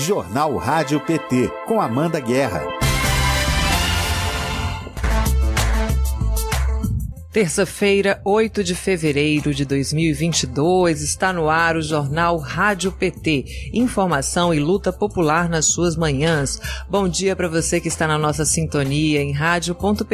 Jornal Rádio PT, com Amanda Guerra. Terça-feira, 8 de fevereiro de 2022, está no ar o Jornal Rádio PT. Informação e luta popular nas suas manhãs. Bom dia para você que está na nossa sintonia em rádio.pt.org.br,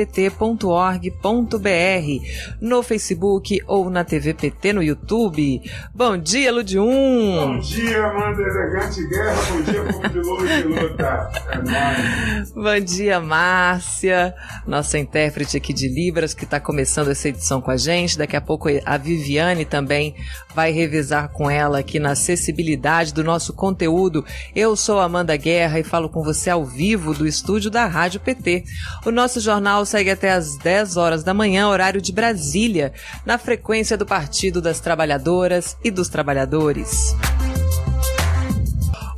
no Facebook ou na TV PT no YouTube. Bom dia, Ludium! Bom dia, Amanda Elegante Guerra. Bom dia, povo de luta de luta. É Bom dia, Márcia, nossa intérprete aqui de Libras que está começando essa edição com a gente. Daqui a pouco a Viviane também vai revisar com ela aqui na acessibilidade do nosso conteúdo. Eu sou Amanda Guerra e falo com você ao vivo do estúdio da Rádio PT. O nosso jornal segue até às 10 horas da manhã, horário de Brasília, na frequência do Partido das Trabalhadoras e dos Trabalhadores.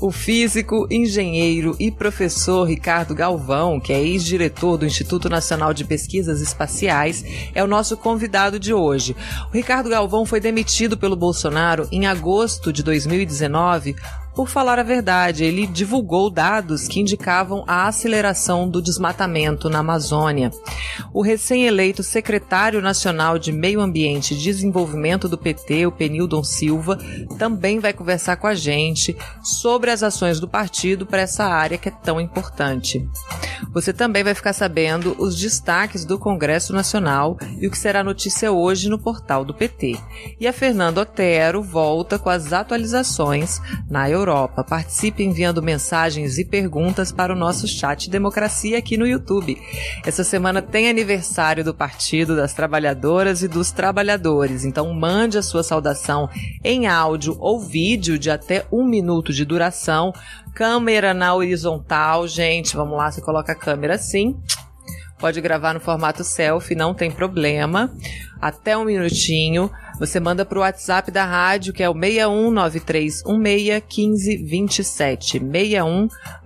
O físico, engenheiro e professor Ricardo Galvão, que é ex-diretor do Instituto Nacional de Pesquisas Espaciais, é o nosso convidado de hoje. O Ricardo Galvão foi demitido pelo Bolsonaro em agosto de 2019 por falar a verdade, ele divulgou dados que indicavam a aceleração do desmatamento na Amazônia. O recém-eleito secretário nacional de Meio Ambiente e Desenvolvimento do PT, o Penildon Silva, também vai conversar com a gente sobre as ações do partido para essa área que é tão importante. Você também vai ficar sabendo os destaques do Congresso Nacional e o que será notícia hoje no portal do PT. E a Fernanda Otero volta com as atualizações na Europa. Europa. Participe enviando mensagens e perguntas para o nosso chat Democracia aqui no YouTube. Essa semana tem aniversário do Partido das Trabalhadoras e dos Trabalhadores, então mande a sua saudação em áudio ou vídeo de até um minuto de duração. Câmera na horizontal, gente. Vamos lá, você coloca a câmera assim pode gravar no formato selfie, não tem problema. Até um minutinho. Você manda para o WhatsApp da rádio, que é o 6193161527.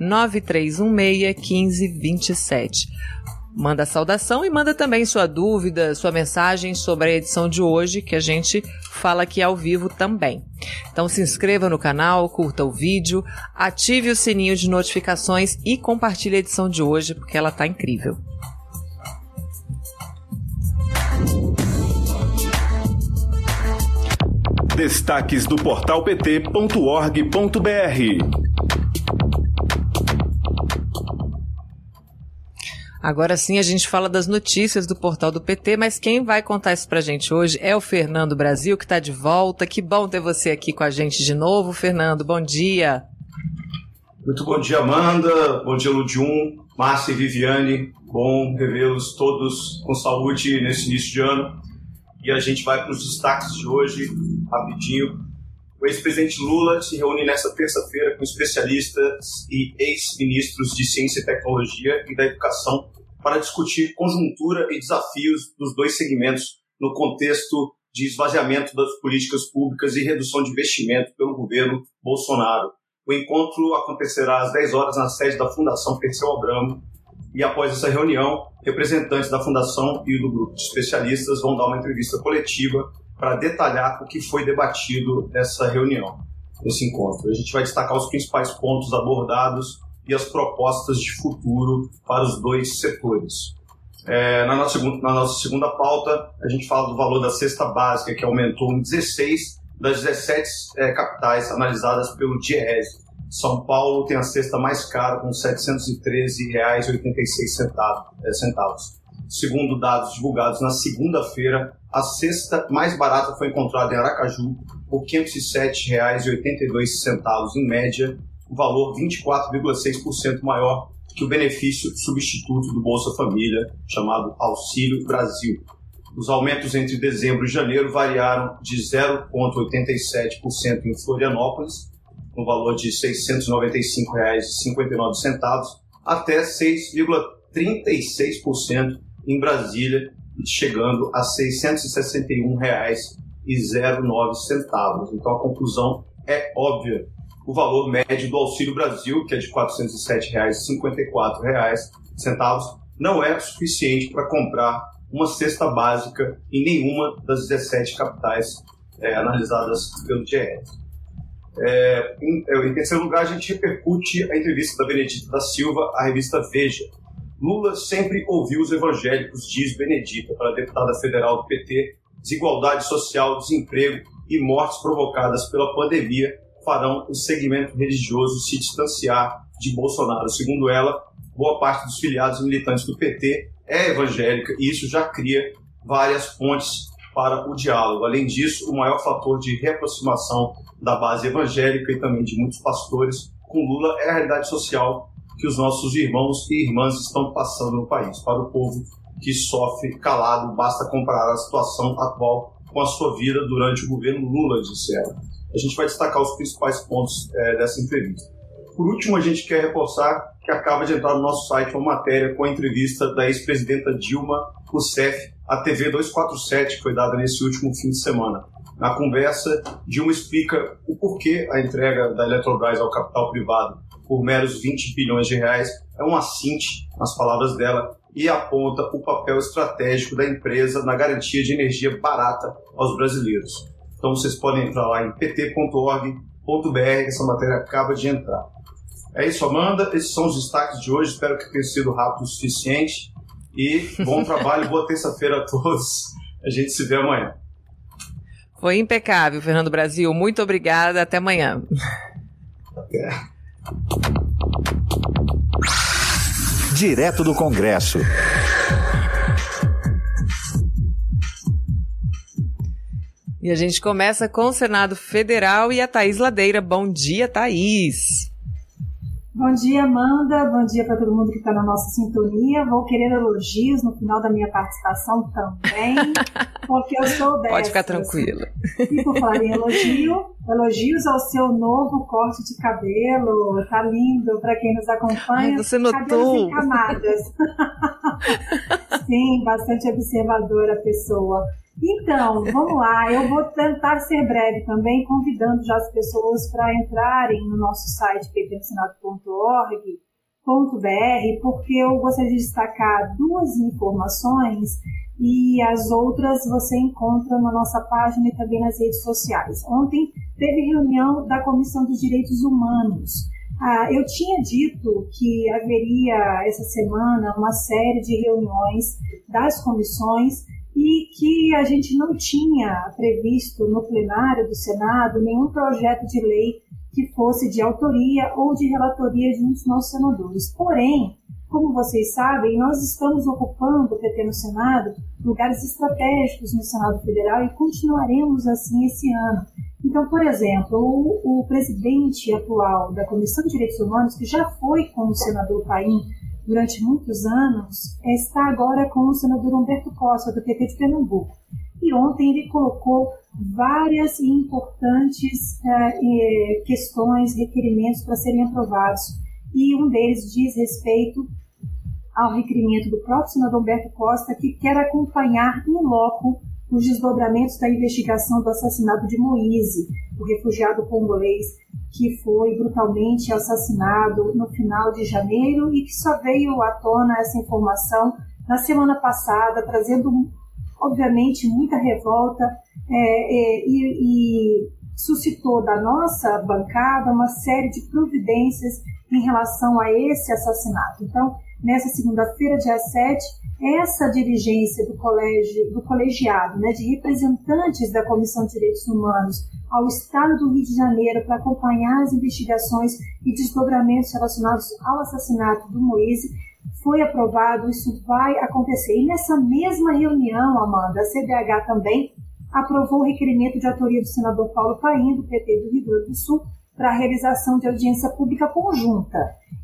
6193161527. Manda saudação e manda também sua dúvida, sua mensagem sobre a edição de hoje, que a gente fala aqui ao vivo também. Então se inscreva no canal, curta o vídeo, ative o sininho de notificações e compartilhe a edição de hoje, porque ela tá incrível. Destaques do portal pt.org.br. Agora sim a gente fala das notícias do portal do PT, mas quem vai contar isso pra gente hoje é o Fernando Brasil, que está de volta. Que bom ter você aqui com a gente de novo, Fernando. Bom dia. Muito bom dia, Amanda. Bom dia, Ludium, Márcia e Viviane. Bom revê-los todos com saúde nesse início de ano. E a gente vai para os destaques de hoje, rapidinho. O ex-presidente Lula se reúne nesta terça-feira com especialistas e ex-ministros de Ciência e Tecnologia e da Educação para discutir conjuntura e desafios dos dois segmentos no contexto de esvaziamento das políticas públicas e redução de investimento pelo governo Bolsonaro. O encontro acontecerá às 10 horas na sede da Fundação Perseu Abramo, e após essa reunião, representantes da Fundação e do grupo de especialistas vão dar uma entrevista coletiva para detalhar o que foi debatido nessa reunião, nesse encontro. A gente vai destacar os principais pontos abordados e as propostas de futuro para os dois setores. É, na, nossa, na nossa segunda pauta, a gente fala do valor da cesta básica, que aumentou em 16 das 17 é, capitais analisadas pelo DIEESE, são Paulo tem a cesta mais cara, com R$ 713,86. Eh. Segundo dados divulgados na segunda-feira, a cesta mais barata foi encontrada em Aracaju por R$ 507,82, em média, um valor 24,6% maior que o benefício substituto do Bolsa Família, chamado Auxílio Brasil. Os aumentos entre dezembro e janeiro variaram de 0,87% em Florianópolis no valor de R$ 695,59 até 6,36% em Brasília, chegando a R$ 661,09. Então a conclusão é óbvia. O valor médio do Auxílio Brasil, que é de R$ 407,54, não é suficiente para comprar uma cesta básica em nenhuma das 17 capitais é, analisadas pelo GES. É, em, é, em, terceiro lugar, a gente repercute a entrevista da Benedita da Silva à revista Veja. Lula sempre ouviu os evangélicos, diz Benedita, para a deputada federal do PT. Desigualdade social, desemprego e mortes provocadas pela pandemia farão o segmento religioso se distanciar de Bolsonaro. Segundo ela, boa parte dos filiados militantes do PT é evangélica e isso já cria várias pontes para o diálogo. Além disso, o maior fator de reaproximação da base evangélica e também de muitos pastores com Lula é a realidade social que os nossos irmãos e irmãs estão passando no país. Para o povo que sofre calado, basta comparar a situação atual com a sua vida durante o governo Lula, disse ela. A gente vai destacar os principais pontos é, dessa entrevista. Por último, a gente quer reforçar que acaba de entrar no nosso site uma matéria com a entrevista da ex-presidenta Dilma Rousseff à TV 247, que foi dada nesse último fim de semana. Na conversa, Dilma explica o porquê a entrega da Eletrobras ao capital privado por meros 20 bilhões de reais é um assinte, nas palavras dela, e aponta o papel estratégico da empresa na garantia de energia barata aos brasileiros. Então vocês podem entrar lá em pt.org.br, essa matéria acaba de entrar. É isso, Amanda. Esses são os destaques de hoje. Espero que tenha sido rápido o suficiente. E bom trabalho, boa terça-feira a todos. A gente se vê amanhã. Foi impecável, Fernando Brasil. Muito obrigada. Até amanhã. Até. Direto do Congresso. E a gente começa com o Senado Federal e a Thaís Ladeira. Bom dia, Thaís. Bom dia, Amanda. Bom dia para todo mundo que está na nossa sintonia. Vou querer elogios no final da minha participação também, porque eu sou dessa. Pode ficar tranquila. E por falar em elogio, elogios ao seu novo corte de cabelo. Tá lindo para quem nos acompanha. Ai, você notou? Em camadas. Sim, bastante observadora a pessoa. Então, vamos lá. Eu vou tentar ser breve também, convidando já as pessoas para entrarem no nosso site ppmsenado.org.br, porque eu gostaria de destacar duas informações e as outras você encontra na nossa página e também nas redes sociais. Ontem teve reunião da Comissão dos Direitos Humanos. Ah, eu tinha dito que haveria essa semana uma série de reuniões das comissões e que a gente não tinha previsto no plenário do Senado nenhum projeto de lei que fosse de autoria ou de relatoria de um dos nossos senadores. Porém, como vocês sabem, nós estamos ocupando, o PT no Senado, lugares estratégicos no Senado Federal e continuaremos assim esse ano. Então, por exemplo, o, o presidente atual da Comissão de Direitos Humanos, que já foi com o senador Paim durante muitos anos, está agora com o senador Humberto Costa, do PT de Pernambuco. E ontem ele colocou várias importantes uh, questões, requerimentos para serem aprovados. E um deles diz respeito ao requerimento do próprio senador Humberto Costa, que quer acompanhar em loco os desdobramentos da investigação do assassinato de Moise, o refugiado congolês que foi brutalmente assassinado no final de janeiro e que só veio à tona essa informação na semana passada, trazendo, obviamente, muita revolta é, é, e, e suscitou da nossa bancada uma série de providências em relação a esse assassinato. Então, nessa segunda-feira, dia 7, essa diligência do colégio, do colegiado, né, de representantes da Comissão de Direitos Humanos ao Estado do Rio de Janeiro para acompanhar as investigações e desdobramentos relacionados ao assassinato do Moise, foi aprovado, isso vai acontecer. E nessa mesma reunião, Amanda, a CDH também aprovou o requerimento de autoria do senador Paulo Paim, do PT do Rio Grande do Sul, para a realização de audiência pública conjunta.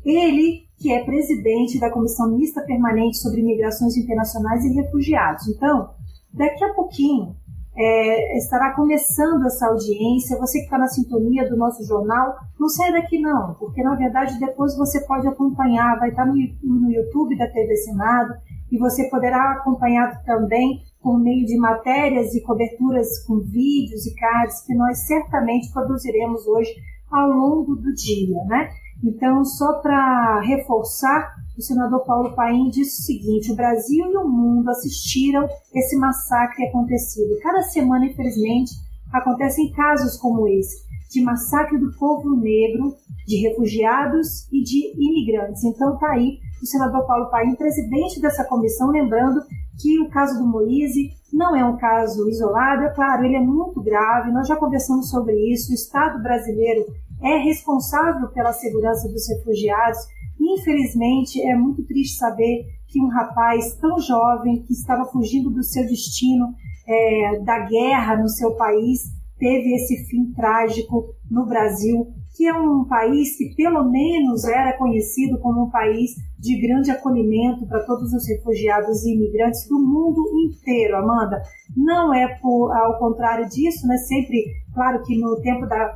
Ele, que é presidente da Comissão Mista Permanente sobre Migrações Internacionais e Refugiados. Então, daqui a pouquinho, é, estará começando essa audiência. Você que está na sintonia do nosso jornal, não sai daqui não, porque na verdade depois você pode acompanhar, vai estar no, no YouTube da TV Senado e você poderá acompanhar também por meio de matérias e coberturas com vídeos e cards que nós certamente produziremos hoje ao longo do dia, né? Então, só para reforçar, o senador Paulo Paim disse o seguinte: o Brasil e o mundo assistiram esse massacre acontecido. Cada semana, infelizmente, acontecem casos como esse. de massacre do povo negro, de refugiados e de imigrantes. Então está aí o senador Paulo Paim, presidente dessa comissão, lembrando que o caso do Moise não é um caso isolado, é claro, ele é muito grave, nós já conversamos sobre isso, o Estado brasileiro é responsável pela segurança dos refugiados. Infelizmente, é muito triste saber que um rapaz tão jovem, que estava fugindo do seu destino, é, da guerra no seu país, teve esse fim trágico no Brasil, que é um país que pelo menos era conhecido como um país de grande acolhimento para todos os refugiados e imigrantes do mundo inteiro, Amanda. Não é por, ao contrário disso, né? Sempre, claro que no tempo da,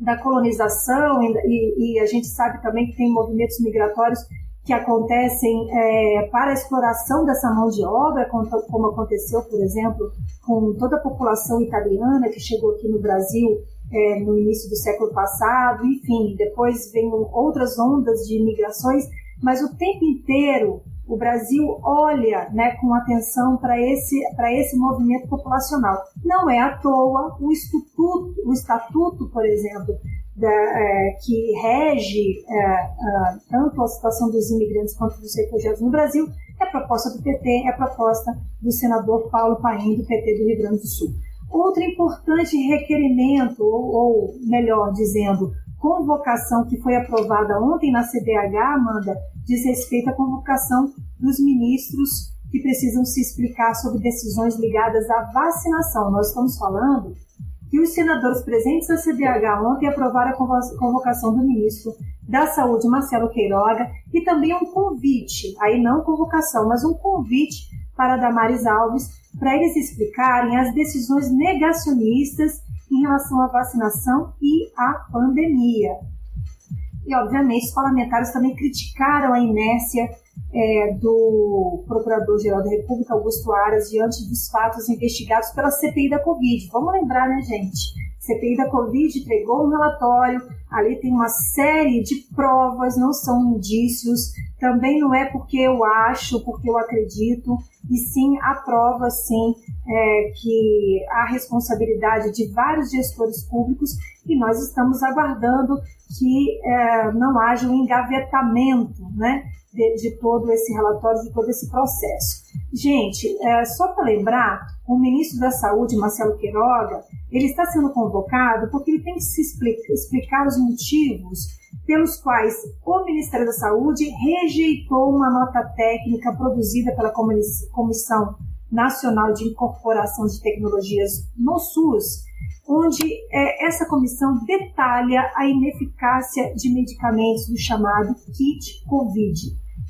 da colonização e, e a gente sabe também que tem movimentos migratórios que acontecem é, para a exploração dessa mão de obra, como, aconteceu, por exemplo, com toda a população italiana que chegou aqui no Brasil é, no início do século passado, enfim, depois vem outras ondas de imigrações, mas o tempo inteiro o Brasil olha né, com atenção para esse, esse movimento populacional. Não é à toa o estatuto, o estatuto por exemplo, da, é, que rege é, a, tanto a situação dos imigrantes quanto dos refugiados no Brasil é proposta do PT, é proposta do senador Paulo Paim, do PT do Rio Grande do Sul. Outro importante requerimento, ou, ou melhor dizendo, convocação que foi aprovada ontem na CBH, Amanda, diz respeito à convocação dos ministros que precisam se explicar sobre decisões ligadas à vacinação. Nós estamos falando que os senadores presentes na CBH ontem aprovaram a convocação do ministro da Saúde, Marcelo Queiroga, e também um convite, aí não convocação, mas um convite para Damares Alves, para eles explicarem as decisões negacionistas em relação à vacinação e à pandemia. E, obviamente, os parlamentares também criticaram a inércia é, do Procurador-Geral da República, Augusto Aras, diante dos fatos investigados pela CPI da Covid. Vamos lembrar, né, gente? CPI da Covid entregou um relatório, ali tem uma série de provas, não são indícios, também não é porque eu acho, porque eu acredito, e sim a prova, sim, é, que há responsabilidade de vários gestores públicos e nós estamos aguardando que é, não haja um engavetamento, né, de, de, todo esse relatório, de todo esse processo. Gente, é, só para lembrar, o ministro da Saúde, Marcelo Queiroga, ele está sendo convocado porque ele tem que se explicar, explicar os motivos pelos quais o Ministério da Saúde rejeitou uma nota técnica produzida pela Comissão Nacional de Incorporação de Tecnologias no SUS, onde é, essa comissão detalha a ineficácia de medicamentos do chamado kit COVID.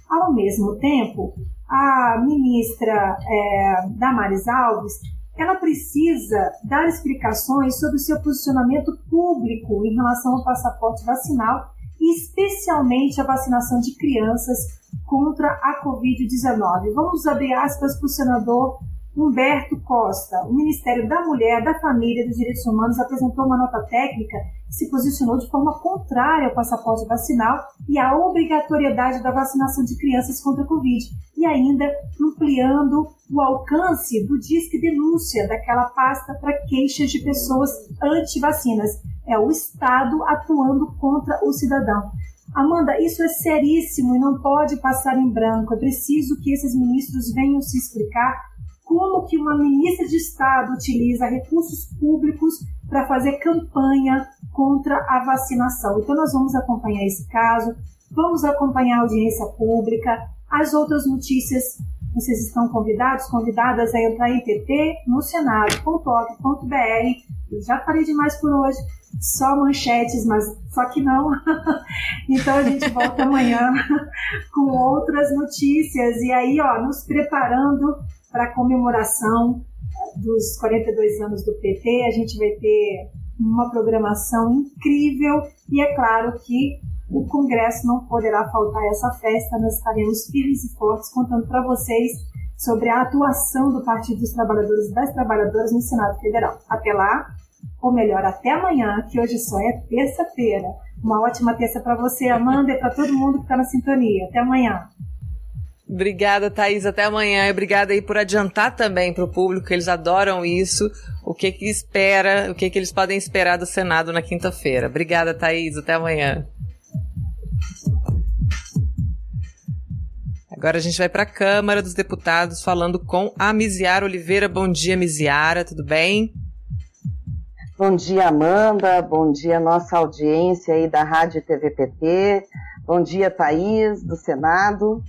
Ao mesmo tempo, a ministra é, Damares Alves ela precisa dar explicações sobre o seu posicionamento público em relação ao passaporte vacinal e especialmente a vacinação de crianças contra a Covid-19. Vamos abrir aspas para o senador Humberto Costa. O Ministério da Mulher, da Família e dos Direitos Humanos apresentou uma nota técnica que se posicionou de forma contrária ao passaporte vacinal e à obrigatoriedade da vacinação de crianças contra a Covid, e ainda ampliando o alcance do Disque Denúncia, daquela pasta para queixas de pessoas anti-vacinas. É o Estado atuando contra o cidadão. Amanda, isso é seríssimo e não pode passar em branco. É preciso que esses ministros venham se explicar como que uma ministra de Estado utiliza recursos públicos para fazer campanha contra a vacinação. Então nós vamos acompanhar esse caso, vamos acompanhar a audiência pública, as outras notícias. Vocês estão convidados, convidadas a entrar em pt no senado.org.br. Já falei demais por hoje, só manchetes, mas só que não. então a gente volta amanhã com outras notícias e aí, ó, nos preparando para a comemoração dos 42 anos do PT. A gente vai ter uma programação incrível e é claro que o Congresso não poderá faltar essa festa. Nós estaremos firmes e fortes contando para vocês sobre a atuação do Partido dos Trabalhadores e das Trabalhadoras no Senado Federal. Até lá, ou melhor, até amanhã, que hoje só é terça-feira. Uma ótima terça para você, Amanda, e para todo mundo que está na sintonia. Até amanhã. Obrigada, Thaís. Até amanhã. E obrigada aí por adiantar também para o público, que eles adoram isso, o que que espera, o que que eles podem esperar do Senado na quinta-feira. Obrigada, Thaís. Até amanhã. Agora a gente vai para a Câmara dos Deputados falando com a Miziara Oliveira. Bom dia, Miziara, tudo bem? Bom dia, Amanda. Bom dia, nossa audiência aí da Rádio TVPT. Bom dia, Thaís, do Senado.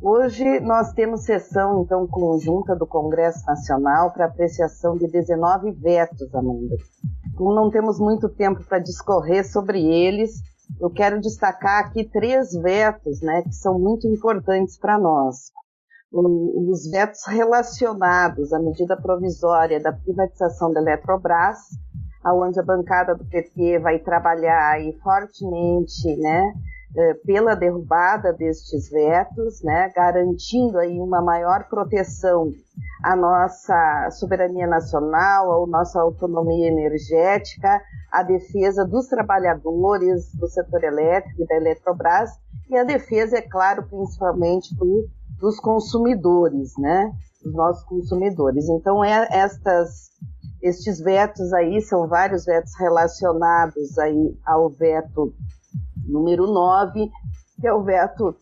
Hoje nós temos sessão, então, conjunta do Congresso Nacional para apreciação de 19 vetos, Amanda. Como não temos muito tempo para discorrer sobre eles, eu quero destacar aqui três vetos, né, que são muito importantes para nós. Os vetos relacionados à medida provisória da privatização da Eletrobras, aonde a bancada do PT vai trabalhar aí fortemente, né, eh, pela derrubada destes vetos, né, garantindo aí uma maior proteção à nossa soberania nacional, à nossa autonomia energética, à defesa dos trabalhadores do setor elétrico e da Eletrobras e a defesa, é claro, principalmente do, dos consumidores, né, dos nossos consumidores. Então, é, estas estes vetos aí são vários vetos relacionados aí ao veto número 9, que é o veto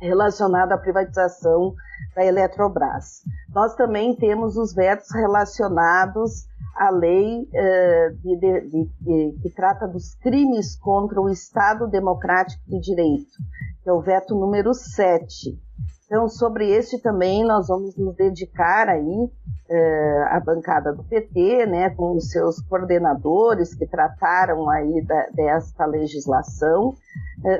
relacionado à privatização da Eletrobras. Nós também temos os vetos relacionados à lei uh, de, de, de, que trata dos crimes contra o Estado Democrático de Direito, que é o veto número 7. Então, sobre este também nós vamos nos dedicar aí eh, à bancada do PT, né, com os seus coordenadores que trataram aí da, desta legislação, eh,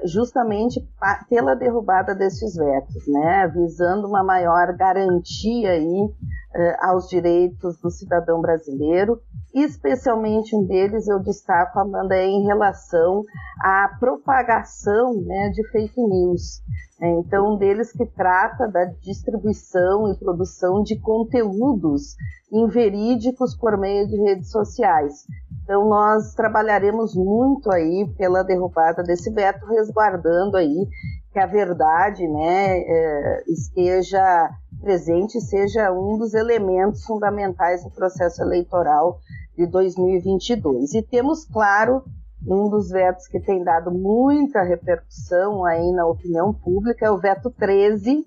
justamente pela derrubada desses vetos, né, visando uma maior garantia aí eh, aos direitos do cidadão brasileiro, especialmente um deles eu destaco, Amanda, é em relação à propagação né, de fake news. É, então, um deles que trata da distribuição e produção de conteúdos inverídicos por meio de redes sociais. Então, nós trabalharemos muito aí pela derrubada desse veto, resguardando aí que a verdade né, é, esteja presente, seja um dos elementos fundamentais do processo eleitoral de 2022. E temos, claro, um dos vetos que tem dado muita repercussão aí na opinião pública é o veto 13,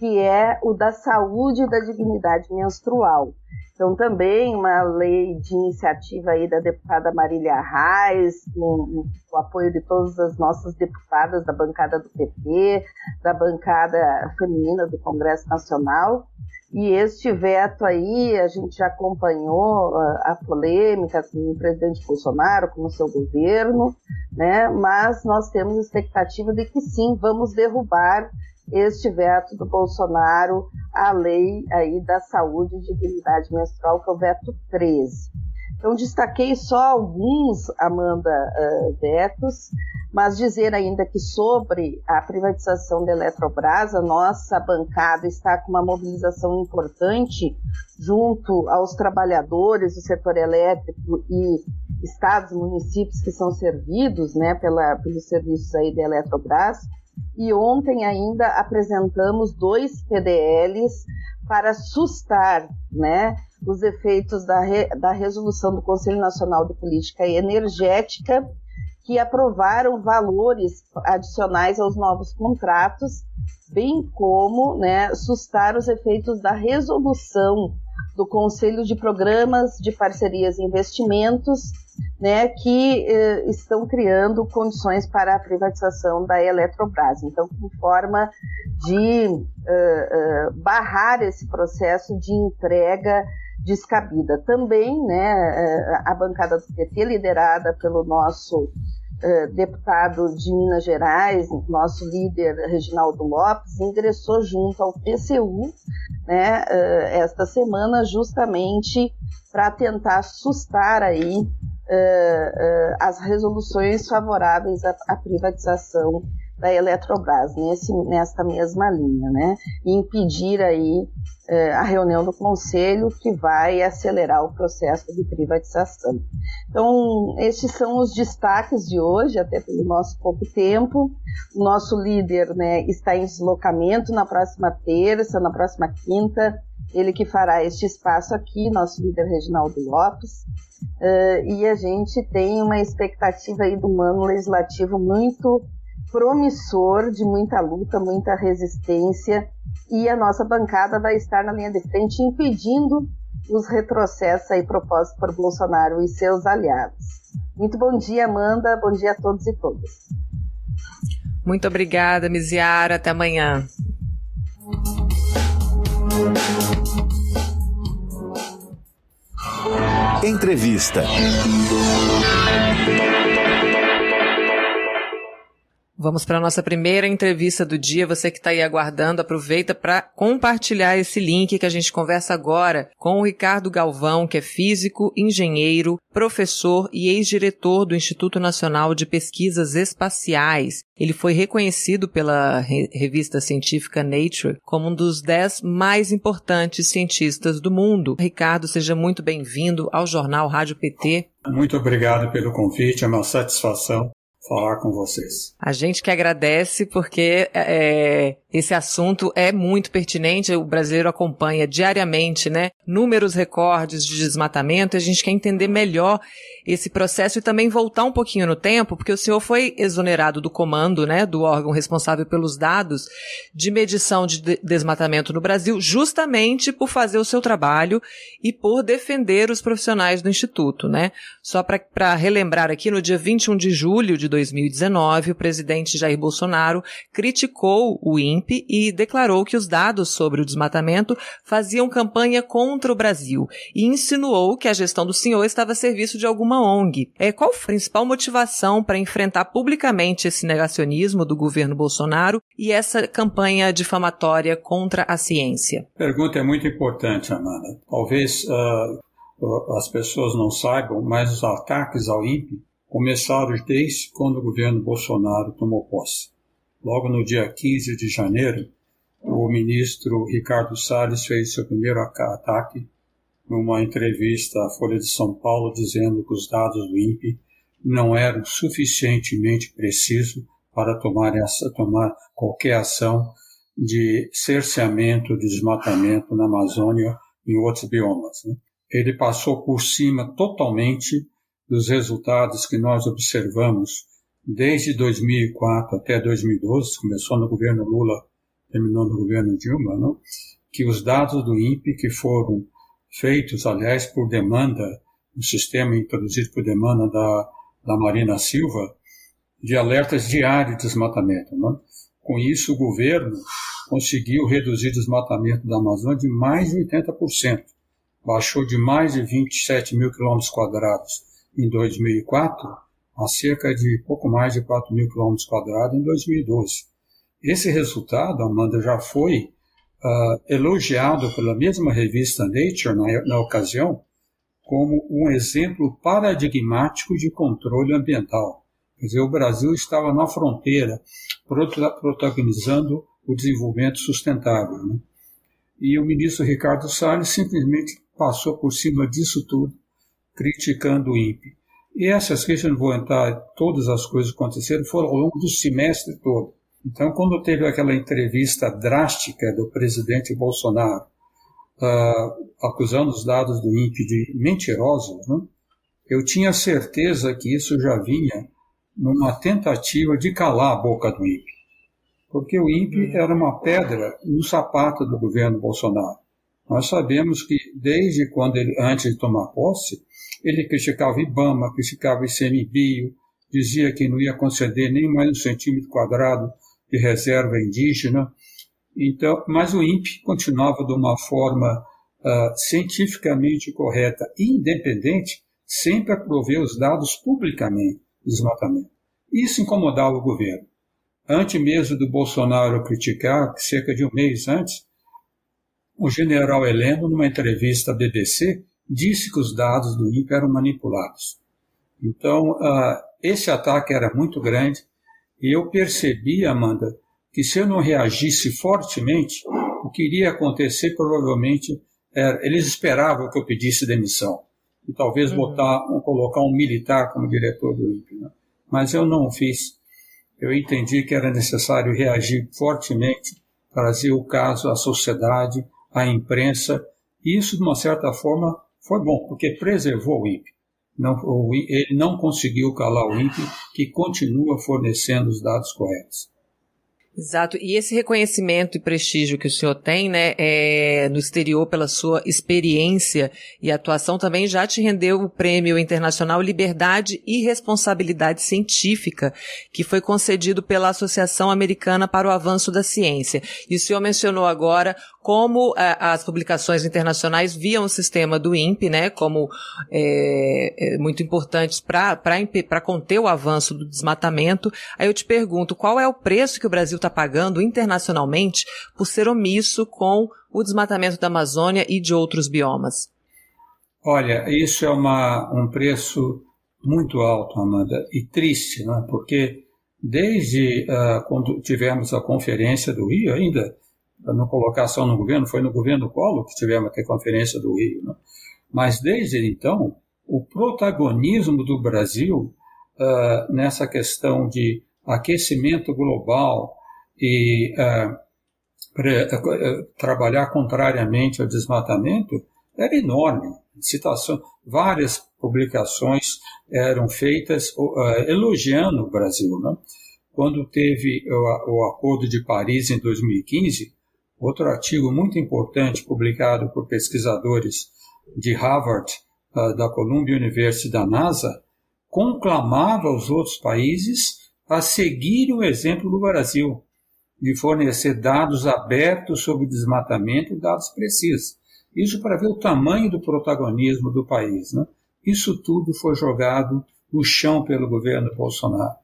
que é o da saúde e da dignidade menstrual. Então, também uma lei de iniciativa aí da deputada Marília Reis, com, o apoio de todas as nossas deputadas da bancada do PT, da bancada feminina do Congresso Nacional, e este veto aí, a gente já acompanhou a, a polêmica com o presidente Bolsonaro, com o seu governo, né? mas nós temos expectativa de que sim, vamos derrubar este veto do Bolsonaro à lei aí da saúde e dignidade menstrual, que é o veto 13. Então, destaquei só alguns, Amanda, uh, vetos, mas dizer ainda que sobre a privatização da Eletrobras, a nossa bancada está com uma mobilização importante junto aos trabalhadores do setor elétrico e estados, municípios que são servidos né, pela, pelos serviços aí da Eletrobras. E ontem ainda apresentamos dois PDLs para sustar né, os efeitos da, re, da resolução do Conselho Nacional de Política Energética que aprovaram valores adicionais aos novos contratos, bem como né, sustar os efeitos da resolução do Conselho de Programas de Parcerias e Investimentos, né, que eh, estão criando condições para a privatização da Eletrobras. Então, como forma de uh, uh, barrar esse processo de entrega descabida. Também, né, a bancada do PT, liderada pelo nosso eh, deputado de Minas Gerais, nosso líder Reginaldo Lopes, ingressou junto ao TCU né, esta semana justamente para tentar sustar aí uh, as resoluções favoráveis à, à, privatização da Eletrobras, nesse, nesta mesma linha, né? E impedir aí eh, a reunião do Conselho que vai acelerar o processo de privatização. Então, estes são os destaques de hoje, até pelo nosso pouco tempo. O nosso líder né, está em deslocamento na próxima terça, na próxima quinta, ele que fará este espaço aqui, nosso líder Reginaldo Lopes. Uh, e a gente tem uma expectativa aí do ano legislativo muito promissor, de muita luta, muita resistência, e a nossa bancada vai estar na linha de frente impedindo os retrocessos aí propostos por Bolsonaro e seus aliados. Muito bom dia, Amanda, bom dia a todos e todas. Muito obrigada, Miziara, até amanhã. Entrevista. Vamos para a nossa primeira entrevista do dia. Você que está aí aguardando, aproveita para compartilhar esse link que a gente conversa agora com o Ricardo Galvão, que é físico, engenheiro, professor e ex-diretor do Instituto Nacional de Pesquisas Espaciais. Ele foi reconhecido pela re revista científica Nature como um dos dez mais importantes cientistas do mundo. Ricardo, seja muito bem-vindo ao jornal Rádio PT. Muito obrigado pelo convite, é uma satisfação falar com vocês. A gente que agradece porque é, esse assunto é muito pertinente, o brasileiro acompanha diariamente, né? Números recordes de desmatamento, e a gente quer entender melhor esse processo e também voltar um pouquinho no tempo, porque o senhor foi exonerado do comando, né, do órgão responsável pelos dados de medição de desmatamento no Brasil, justamente por fazer o seu trabalho e por defender os profissionais do Instituto, né? Só para relembrar aqui, no dia 21 de julho de 2019, o presidente Jair Bolsonaro criticou o INPE e declarou que os dados sobre o desmatamento faziam campanha contra o Brasil e insinuou que a gestão do senhor estava a serviço de alguma ONG. É, qual a principal motivação para enfrentar publicamente esse negacionismo do governo Bolsonaro e essa campanha difamatória contra a ciência? Pergunta é muito importante, Amanda. Talvez uh, as pessoas não saibam, mas os ataques ao INPE começaram desde quando o governo Bolsonaro tomou posse. Logo no dia 15 de janeiro, o ministro Ricardo Salles fez seu primeiro ataque numa entrevista à Folha de São Paulo dizendo que os dados do INPE não eram suficientemente precisos para tomar, essa, tomar qualquer ação de cerceamento, de desmatamento na Amazônia e em outros biomas. Né? Ele passou por cima totalmente dos resultados que nós observamos desde 2004 até 2012, começou no governo Lula, terminou no governo Dilma, não? que os dados do INPE que foram feitos, aliás, por demanda, um sistema introduzido por demanda da, da Marina Silva, de alertas diários de desmatamento. Né? Com isso, o governo conseguiu reduzir o desmatamento da Amazônia de mais de 80%. Baixou de mais de 27 mil quilômetros quadrados em 2004 a cerca de pouco mais de 4 mil quilômetros quadrados em 2012. Esse resultado, Amanda, já foi uh, elogiado pela mesma revista Nature na, na ocasião como um exemplo paradigmático de controle ambiental. Quer dizer, o Brasil estava na fronteira, protagonizando o desenvolvimento sustentável. Né? E o ministro Ricardo Salles simplesmente passou por cima disso tudo, criticando o INPE. E essas queixas, não vou entrar todas as coisas que aconteceram, foram ao longo do semestre todo. Então, quando teve aquela entrevista drástica do presidente Bolsonaro, uh, acusando os dados do INPE de mentirosos, né, eu tinha certeza que isso já vinha numa tentativa de calar a boca do INPE. Porque o INPE uhum. era uma pedra no sapato do governo Bolsonaro. Nós sabemos que desde quando ele, antes de tomar posse, ele criticava IBAMA, criticava ICMBio, dizia que não ia conceder nem mais um centímetro quadrado de reserva indígena. Então, mas o INPE continuava de uma forma uh, cientificamente correta e independente, sempre a prover os dados publicamente do desmatamento. Isso incomodava o governo. Antes mesmo do Bolsonaro criticar, cerca de um mês antes, o general Heleno, numa entrevista à BBC, disse que os dados do INPE eram manipulados. Então, uh, esse ataque era muito grande E eu percebi, Amanda, que se eu não reagisse fortemente, o que iria acontecer provavelmente era, eles esperavam que eu pedisse demissão e talvez uhum. botar, colocar um militar como diretor do INPE. Né? Mas eu não fiz. Eu entendi que era necessário reagir fortemente, trazer o caso à sociedade, à imprensa. E isso, de uma certa forma, foi bom, porque preservou o INPE. Não, o, ele não conseguiu calar o INPE, que continua fornecendo os dados corretos. Exato. E esse reconhecimento e prestígio que o senhor tem, né, é, no exterior pela sua experiência e atuação também já te rendeu o Prêmio Internacional Liberdade e Responsabilidade Científica, que foi concedido pela Associação Americana para o Avanço da Ciência. E o senhor mencionou agora como é, as publicações internacionais viam o sistema do INPE, né, como é, é, muito importantes para conter o avanço do desmatamento. Aí eu te pergunto, qual é o preço que o Brasil está pagando internacionalmente por ser omisso com o desmatamento da Amazônia e de outros biomas? Olha, isso é uma, um preço muito alto, Amanda, e triste, né? porque desde uh, quando tivemos a conferência do Rio, ainda na colocação no governo, foi no governo Collor que tivemos a conferência do Rio. Né? Mas desde então, o protagonismo do Brasil uh, nessa questão de aquecimento global e uh, trabalhar contrariamente ao desmatamento era enorme. Citação, várias publicações eram feitas uh, elogiando o Brasil. Né? Quando teve o, o Acordo de Paris em 2015, Outro artigo muito importante publicado por pesquisadores de Harvard, uh, da Columbia University da NASA, conclamava os outros países a seguirem o exemplo do Brasil, de fornecer dados abertos sobre desmatamento e dados precisos. Isso para ver o tamanho do protagonismo do país. Né? Isso tudo foi jogado no chão pelo governo Bolsonaro.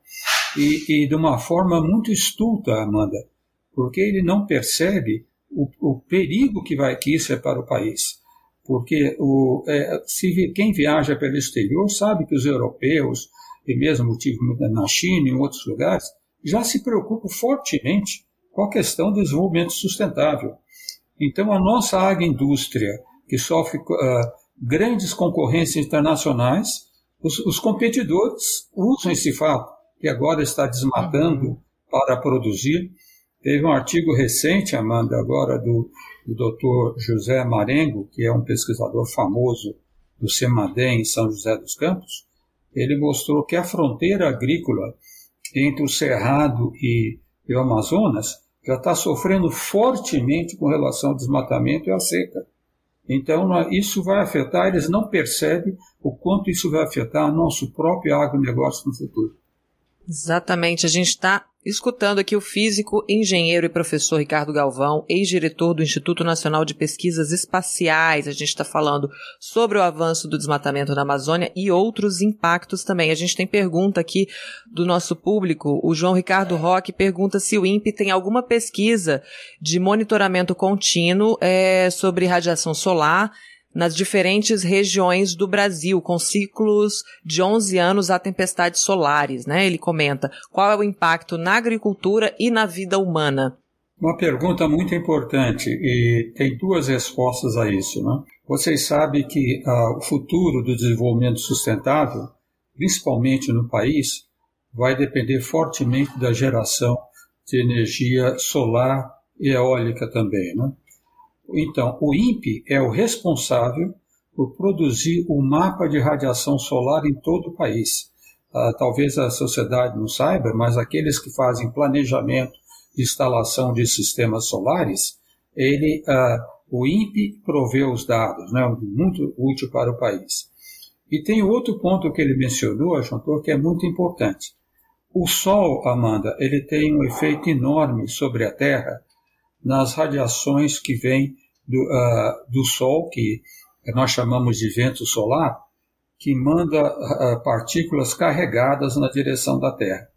E, e de uma forma muito estulta, Amanda, porque ele não percebe o, o perigo que, vai, que isso é para o país. Porque o, é, se, quem viaja pelo exterior sabe que os europeus, e mesmo tive na China e em outros lugares, já se preocupam fortemente com a questão do desenvolvimento sustentável. Então, a nossa agroindústria, que sofre uh, grandes concorrências internacionais, os, os, competidores usam esse fato, que agora está desmatando uhum. para produzir, Teve um artigo recente, Amanda, agora do, do Dr. José Marengo, que é um pesquisador famoso do CEMADEM em São José dos Campos. Ele mostrou que a fronteira agrícola entre o Cerrado e, e o Amazonas já está sofrendo fortemente com relação ao desmatamento e à seca. Então, isso vai afetar, eles não percebem o quanto isso vai afetar nosso próprio agronegócio no futuro. Exatamente. A gente está escutando aqui o físico, engenheiro e professor Ricardo Galvão, ex-diretor do Instituto Nacional de Pesquisas Espaciais. A gente está falando sobre o avanço do desmatamento na Amazônia e outros impactos também. A gente tem pergunta aqui do nosso público. O João Ricardo Roque pergunta se o INPE tem alguma pesquisa de monitoramento contínuo é, sobre radiação solar nas diferentes regiões do Brasil, com ciclos de 11 anos a tempestades solares, né? Ele comenta qual é o impacto na agricultura e na vida humana. Uma pergunta muito importante e tem duas respostas a isso, né? Vocês sabem que ah, o futuro do desenvolvimento sustentável, principalmente no país, vai depender fortemente da geração de energia solar e eólica também, né? Então, o INPE é o responsável por produzir o mapa de radiação solar em todo o país. Uh, talvez a sociedade não saiba, mas aqueles que fazem planejamento de instalação de sistemas solares, ele, uh, o INPE provê os dados, né, muito útil para o país. E tem outro ponto que ele mencionou, Jantor, que é muito importante. O Sol, Amanda, ele tem um efeito enorme sobre a Terra nas radiações que vêm do, uh, do Sol, que nós chamamos de vento solar, que manda uh, partículas carregadas na direção da Terra.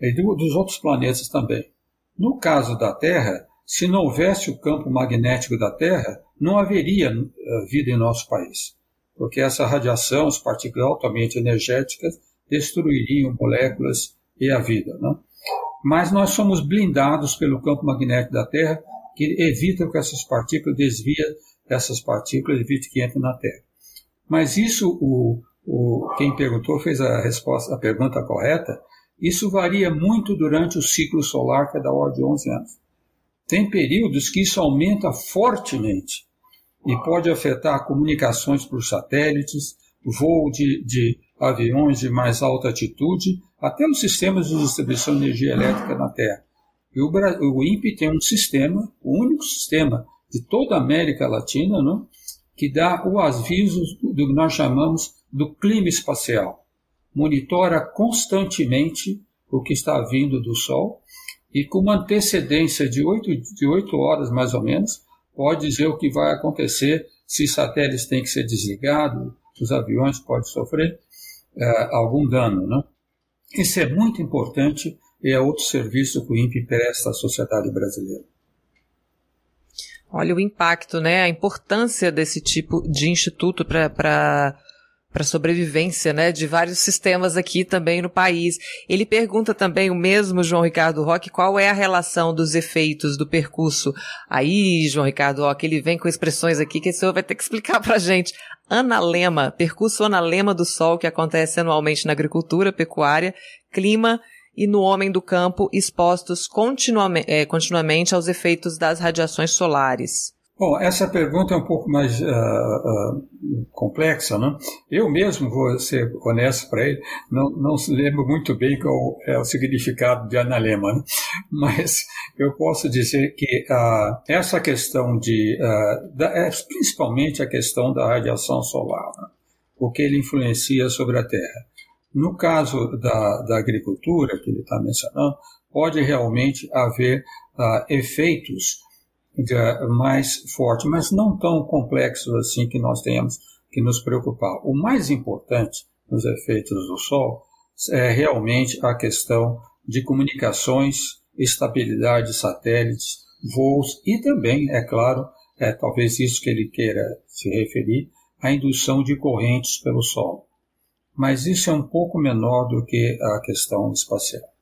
E do, dos outros planetas também. No caso da Terra, se não houvesse o campo magnético da Terra, não haveria uh, vida em nosso país, porque essa radiação, as partículas altamente energéticas, destruiriam moléculas e a vida. Né? mas nós somos blindados pelo campo magnético da Terra, que evita que essas partículas desvia essas partículas, evite que entrem na Terra. Mas isso, o, o, quem perguntou fez a resposta, a pergunta correta. Isso varia muito durante o ciclo solar, que é da ordem de 11 anos. Tem períodos que isso aumenta fortemente e pode afetar comunicações por satélites, voo de, de aviões de mais alta altitude, até os sistemas de distribuição de energia elétrica na Terra. E o, o INPE tem um sistema, o único sistema de toda a América Latina, não? que dá o aviso do que nós chamamos do clima espacial. Monitora constantemente o que está vindo do Sol e com uma antecedência de oito de horas mais ou menos, pode dizer o que vai acontecer se satélites têm que ser desligados, os aviões podem sofrer uh, algum dano. Né? Isso é muito importante é outro serviço que o INPE presta à sociedade brasileira. Olha o impacto, né? A importância desse tipo de instituto para para sobrevivência, né, de vários sistemas aqui também no país. Ele pergunta também o mesmo João Ricardo Roque, qual é a relação dos efeitos do percurso. Aí, João Ricardo Roque, ele vem com expressões aqui que o senhor vai ter que explicar para gente. Analema, percurso analema do Sol que acontece anualmente na agricultura, pecuária, clima e no homem do campo expostos continuamente, é, continuamente aos efeitos das radiações solares? Bom, essa pergunta é um pouco mais uh, uh, complexa, né? Eu mesmo vou ser honesto para ele, não, não lembro muito bem qual é o significado de analema, né? mas eu posso dizer que uh, essa questão de, da, é principalmente a questão da radiação solar, né? o que ele influencia sobre a Terra. No caso da, da agricultura, que ele está mencionando, pode realmente haver uh, efeitos uh, mais fortes, mas não tão complexos assim que nós tenhamos que nos preocupar. O mais importante nos efeitos do Sol é realmente a questão de comunicações, estabilidade de satélites, voos e também, é claro, é talvez isso que ele queira se referir, a indução de correntes pelo Sol mas isso é um pouco menor do que a questão espacial.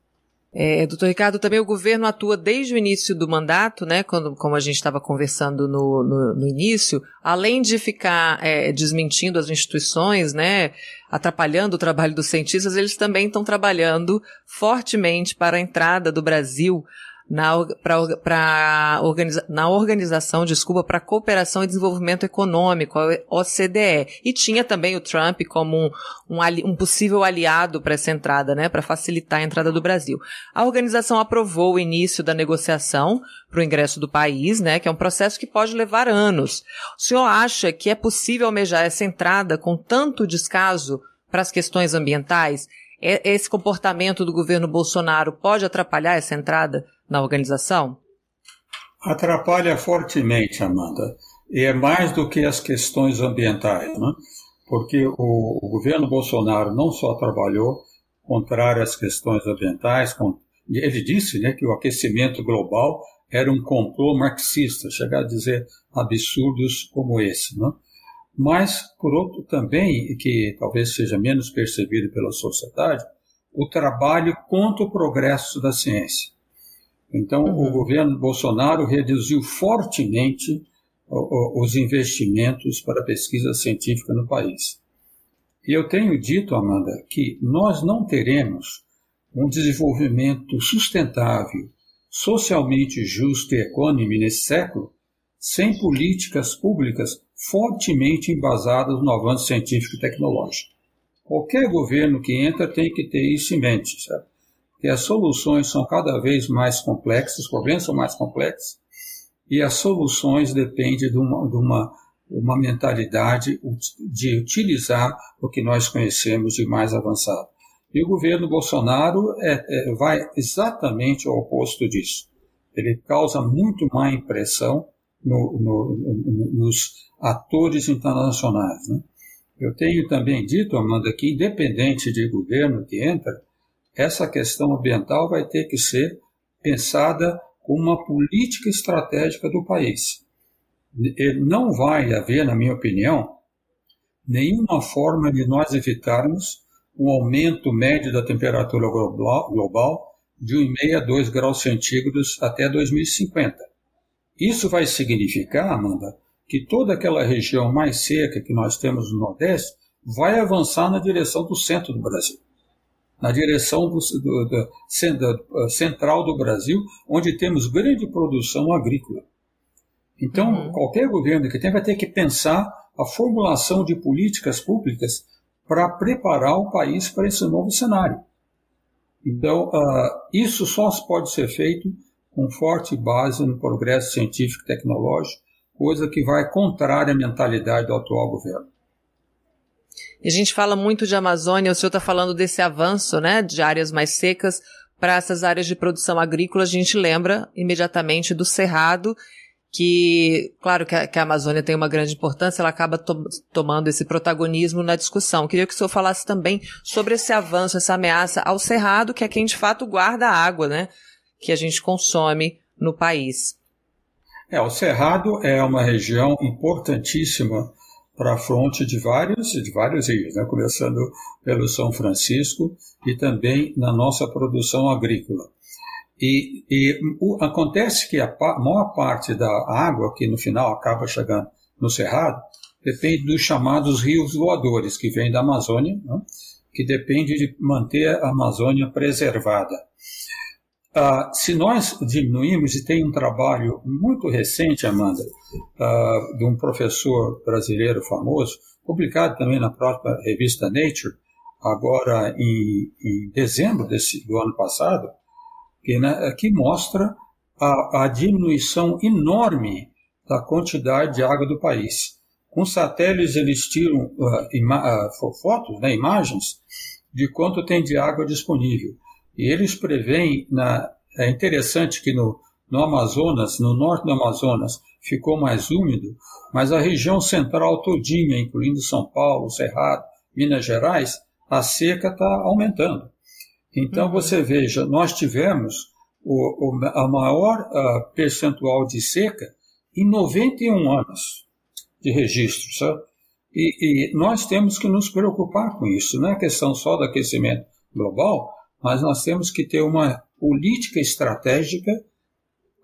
É, doutor Ricardo, também o governo atua desde o início do mandato, né, quando, como a gente estava conversando no, no, no, início, além de ficar é, desmentindo as instituições, né, atrapalhando o trabalho dos cientistas, eles também estão trabalhando fortemente para a entrada do Brasil na, pra, pra organiza, na organização, desculpa, para cooperação e desenvolvimento econômico, a OCDE. E tinha também o Trump como um, um, ali, um possível aliado para essa entrada, né, para facilitar a entrada do Brasil. A organização aprovou o início da negociação para o ingresso do país, né, que é um processo que pode levar anos. O senhor acha que é possível almejar essa entrada com tanto descaso para as questões ambientais? Esse comportamento do governo Bolsonaro pode atrapalhar essa entrada na organização? Atrapalha fortemente, Amanda. E é mais do que as questões ambientais, né? porque o, o governo Bolsonaro não só trabalhou contrário às questões ambientais, com, ele disse né, que o aquecimento global era um complô marxista, chegar a dizer absurdos como esse. Né? Mas, por outro, também, que talvez seja menos percebido pela sociedade, o trabalho contra o progresso da ciência. Então, uhum. o governo Bolsonaro reduziu fortemente os investimentos para a pesquisa científica no país. E eu tenho dito, Amanda, que nós não teremos um desenvolvimento sustentável, socialmente justo e econômico nesse século sem políticas públicas fortemente embasadas no avanço científico e tecnológico. Qualquer governo que entra tem que ter isso em mente, certo? que as soluções são cada vez mais complexas, os problemas são mais complexos, e as soluções dependem de uma, de uma, uma mentalidade de utilizar o que nós conhecemos de mais avançado. E o governo Bolsonaro é, é, vai exatamente ao oposto disso. Ele causa muito má impressão no, no, no, nos atores internacionais. Né? Eu tenho também dito, Amanda, que independente de governo que entra, essa questão ambiental vai ter que ser pensada como uma política estratégica do país. Não vai haver, na minha opinião, nenhuma forma de nós evitarmos um aumento médio da temperatura global de 1,5 a 2 graus centígrados até 2050. Isso vai significar, Amanda, que toda aquela região mais seca que nós temos no Nordeste vai avançar na direção do centro do Brasil, na direção do, do, do, do central do Brasil, onde temos grande produção agrícola. Então, uhum. qualquer governo que tem vai ter que pensar a formulação de políticas públicas para preparar o país para esse novo cenário. Então, uh, isso só pode ser feito com forte base no progresso científico e tecnológico, coisa que vai contrária à mentalidade do atual governo. A gente fala muito de Amazônia, o senhor está falando desse avanço né, de áreas mais secas para essas áreas de produção agrícola, a gente lembra imediatamente do Cerrado que, claro que a, que a, Amazônia tem uma grande importância, ela acaba to tomando esse protagonismo na discussão. Queria que o senhor falasse também sobre esse avanço, essa ameaça ao cerrado, que é quem de fato guarda a água, né, que a gente consome no país. É, o cerrado é uma região importantíssima para a fronte de vários, de vários rios, né, começando pelo São Francisco e também na nossa produção agrícola. E, e o, acontece que a, maior parte da água que no final acaba chegando no Cerrado depende dos chamados rios voadores, que vêm da Amazônia, né, que depende de manter a Amazônia preservada. Ah, se nós diminuirmos, e tem um trabalho muito recente, Amanda, ah, de um professor brasileiro famoso, publicado também na própria revista Nature, agora em, em dezembro desse, do ano passado, que, né, que mostra a, a, diminuição enorme da quantidade de água do país. Com satélites, eles tiram uh, uh, fotos, né, imagens, de quanto tem de água disponível. E eles preveem, na, é interessante que no, no Amazonas, no norte do Amazonas, ficou mais úmido, mas a região central todinha, incluindo São Paulo, Cerrado, Minas Gerais, a seca está aumentando. Então, uhum. você veja, nós tivemos o, o, a maior uh, percentual de seca em 91 anos de registro, sabe? E, e, nós temos que nos preocupar com isso. Não é questão só do aquecimento global, mas nós temos que ter uma política estratégica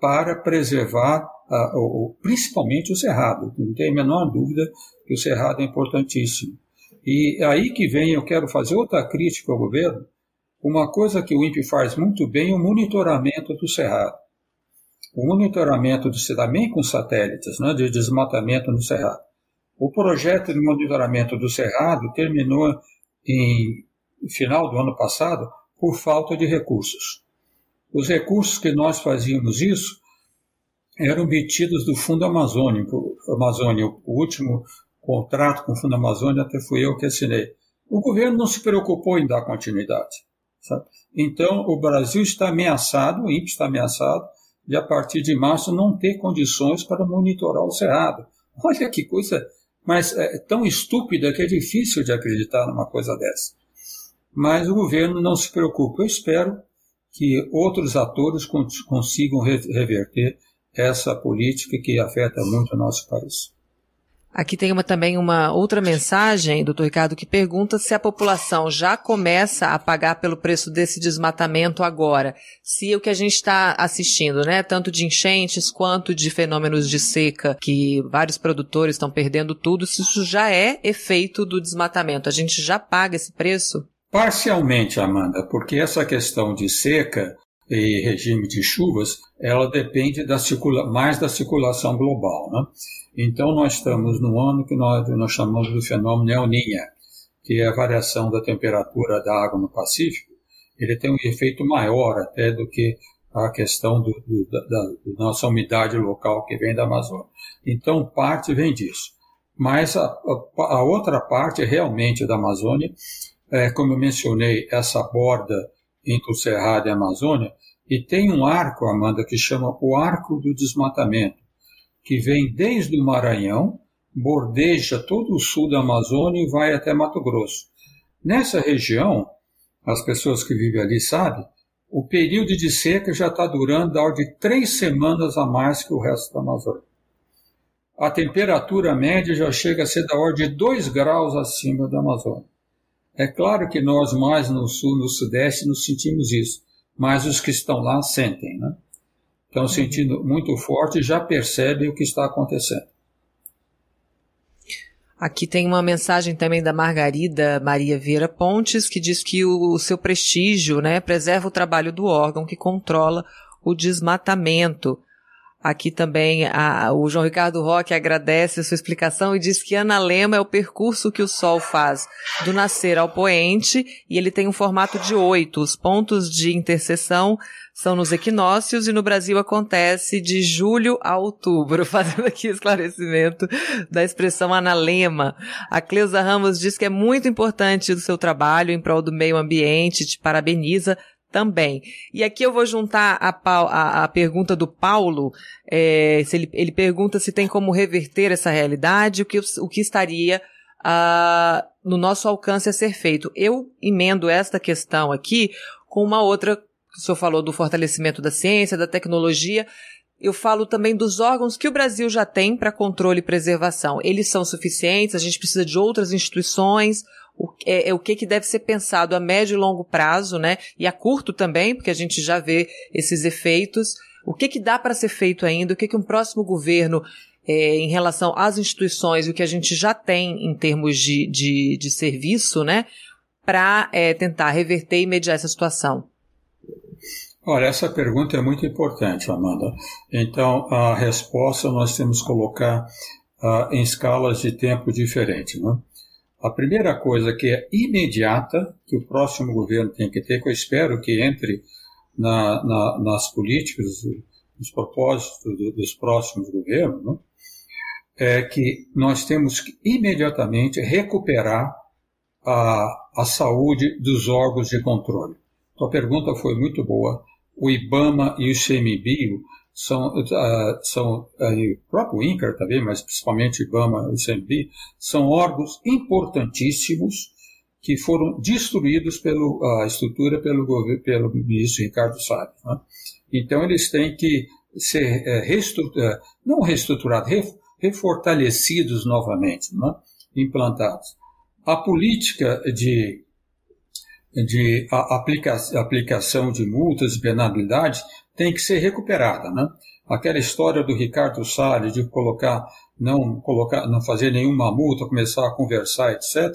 para preservar uh, o, principalmente o cerrado. Não tem a menor dúvida que o cerrado é importantíssimo. E aí que vem, eu quero fazer outra crítica ao governo, uma coisa que o INPE faz muito bem é o monitoramento do cerrado. O monitoramento do também com satélites, né, de desmatamento no cerrado. O projeto de monitoramento do cerrado terminou em final do ano passado por falta de recursos. Os recursos que nós fazíamos isso eram obtidos do Fundo Amazônico, Amazônia. O último contrato com o Fundo Amazônia até fui eu que assinei. O governo não se preocupou em dar continuidade. Sabe? Então, o Brasil está ameaçado, o INPE está ameaçado, de a partir de março não ter condições para monitorar o Cerrado. Olha que coisa, mas é tão estúpida que é difícil de acreditar numa coisa dessa. Mas o governo não se preocupa. Eu espero que outros atores consigam reverter essa política que afeta muito o nosso país. Aqui tem uma, também uma outra mensagem, doutor Ricardo, que pergunta se a população já começa a pagar pelo preço desse desmatamento agora. Se o que a gente está assistindo, né, tanto de enchentes quanto de fenômenos de seca, que vários produtores estão perdendo tudo, se isso já é efeito do desmatamento. A gente já paga esse preço? Parcialmente, Amanda, porque essa questão de seca e regime de chuvas, ela depende da circula mais da circulação global. Né? Então, nós estamos no ano que nós, nós chamamos do fenômeno El Niña, que é a variação da temperatura da água no Pacífico. Ele tem um efeito maior até do que a questão do, do, da, da, nossa umidade local que vem da Amazônia. Então, parte vem disso. Mas a, a, a outra parte realmente da Amazônia, é, como eu mencionei, essa borda entre o Cerrado e a Amazônia, e tem um arco, Amanda, que chama o Arco do Desmatamento, que vem desde o Maranhão, bordeja todo o sul da Amazônia e vai até Mato Grosso. Nessa região, as pessoas que vivem ali sabem, o período de seca já está durando ordem de três semanas a mais que o resto da Amazônia. A temperatura média já chega a ser da ordem de 2 graus acima da Amazônia. É claro que nós mais no sul, no sudeste, nos sentimos isso, mas os que estão lá sentem, né? Estão sentindo muito forte e já percebem o que está acontecendo. Aqui tem uma mensagem também da Margarida Maria Vieira Pontes, que diz que o, o seu prestígio né, preserva o trabalho do órgão que controla o desmatamento. Aqui também a, o João Ricardo Roque agradece a sua explicação e diz que Ana Lema é o percurso que o Sol faz do nascer ao poente e ele tem um formato de oito. Os pontos de interseção são nos equinócios e no Brasil acontece de julho a outubro, fazendo aqui esclarecimento da expressão analema. A Cleusa Ramos diz que é muito importante o seu trabalho em prol do meio ambiente, te parabeniza, também. E aqui eu vou juntar a, a, a pergunta do Paulo, é, se ele, ele pergunta se tem como reverter essa realidade, o que, o que estaria uh, no nosso alcance a ser feito. Eu emendo esta questão aqui com uma outra, o senhor falou do fortalecimento da ciência, da tecnologia, eu falo também dos órgãos que o Brasil já tem para controle e preservação. Eles são suficientes? A gente precisa de outras instituições? O, é, é, o que, que deve ser pensado a médio e longo prazo, né? E a curto também, porque a gente já vê esses efeitos. O que, que dá para ser feito ainda? O que, que um próximo governo, é, em relação às instituições o que a gente já tem em termos de, de, de serviço, né? Para é, tentar reverter e mediar essa situação? Olha, essa pergunta é muito importante, Amanda. Então, a resposta nós temos que colocar uh, em escalas de tempo diferentes. Né? A primeira coisa que é imediata, que o próximo governo tem que ter, que eu espero que entre na, na, nas políticas, nos propósitos do, dos próximos governos, né? é que nós temos que imediatamente recuperar a, a saúde dos órgãos de controle. Então, a pergunta foi muito boa. O IBAMA e o CMBio são, uh, são uh, o próprio INCAR também, mas principalmente IBAMA e CMB, são órgãos importantíssimos que foram destruídos pela uh, estrutura pelo, pelo ministro Ricardo Salles. Né? Então, eles têm que ser uh, reestrutura, não reestruturados, re, refortalecidos novamente, né? implantados. A política de de aplica aplicação de multas e penalidades tem que ser recuperada, né? Aquela história do Ricardo Salles de colocar, não colocar, não fazer nenhuma multa, começar a conversar, etc.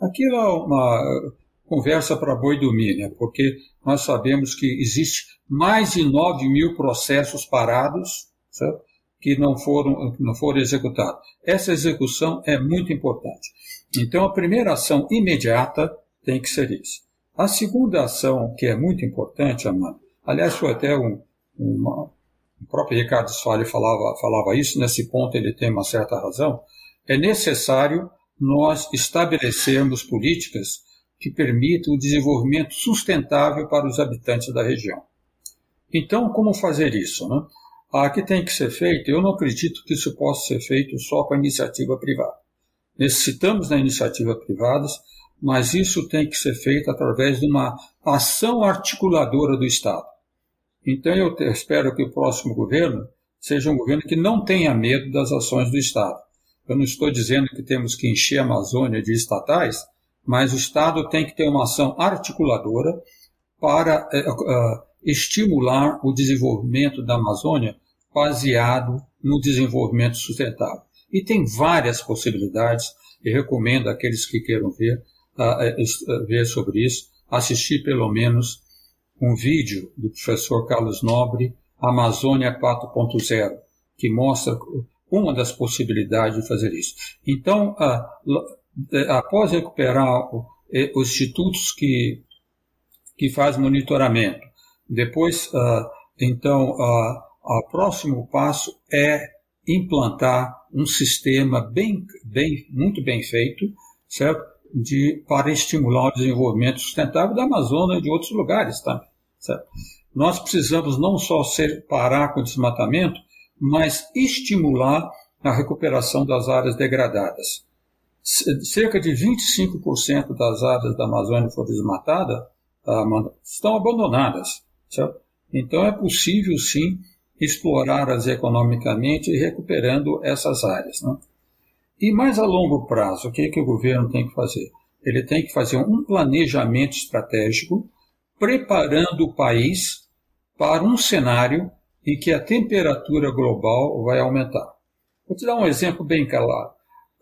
Aquilo é uma conversa para boi dormir, né? Porque nós sabemos que existe mais de 9 mil processos parados, certo? que não foram, não foram executados. Essa execução é muito importante. Então, a primeira ação imediata tem que ser isso. A segunda ação, que é muito importante, Amanda, Aliás, foi até um, o próprio Ricardo Soares falava, falava isso, nesse ponto ele tem uma certa razão. É necessário nós estabelecermos políticas que permitam o desenvolvimento sustentável para os habitantes da região. Então, como fazer isso? Né? Ah, que tem que ser feito, eu não acredito que isso possa ser feito só com a iniciativa privada. Necessitamos da iniciativa privada, mas isso tem que ser feito através de uma ação articuladora do Estado. Então eu espero que o próximo governo seja um governo que não tenha medo das ações do Estado. Eu não estou dizendo que temos que encher a Amazônia de estatais, mas o Estado tem que ter uma ação articuladora para é, estimular o desenvolvimento da Amazônia baseado no desenvolvimento sustentável. E tem várias possibilidades, e recomendo àqueles que queiram ver, ver sobre isso, assistir pelo menos um vídeo do professor Carlos Nobre, Amazônia 4.0, que mostra uma das possibilidades de fazer isso. Então, após recuperar os institutos que, que fazem monitoramento, depois, então, o próximo passo é implantar um sistema bem, bem, muito bem feito, certo? De, para estimular o desenvolvimento sustentável da Amazônia e de outros lugares também. Certo? Nós precisamos não só ser, parar com o desmatamento, mas estimular a recuperação das áreas degradadas. Cerca de 25% das áreas da Amazônia que foram desmatadas estão abandonadas. Certo? Então é possível sim explorá-las economicamente e recuperando essas áreas. Né? E mais a longo prazo, o que, é que o governo tem que fazer? Ele tem que fazer um planejamento estratégico preparando o país para um cenário em que a temperatura global vai aumentar. Vou te dar um exemplo bem claro.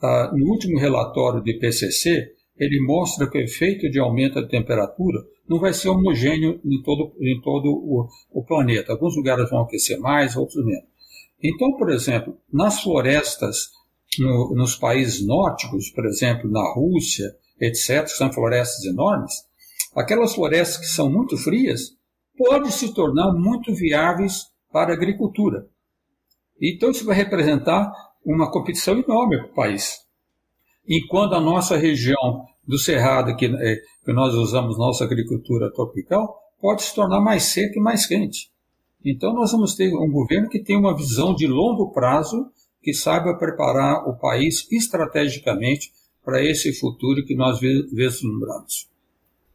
Ah, no último relatório do IPCC, ele mostra que o efeito de aumento da temperatura não vai ser homogêneo em todo, em todo o, o planeta. Alguns lugares vão aquecer mais, outros menos. Então, por exemplo, nas florestas, no, nos países nórdicos, por exemplo, na Rússia, etc., que são florestas enormes, aquelas florestas que são muito frias podem se tornar muito viáveis para a agricultura. Então, isso vai representar uma competição enorme para o país. Enquanto a nossa região do Cerrado, que, é, que nós usamos nossa agricultura tropical, pode se tornar mais seca e mais quente. Então, nós vamos ter um governo que tem uma visão de longo prazo, que saiba preparar o país estrategicamente para esse futuro que nós vislumbramos.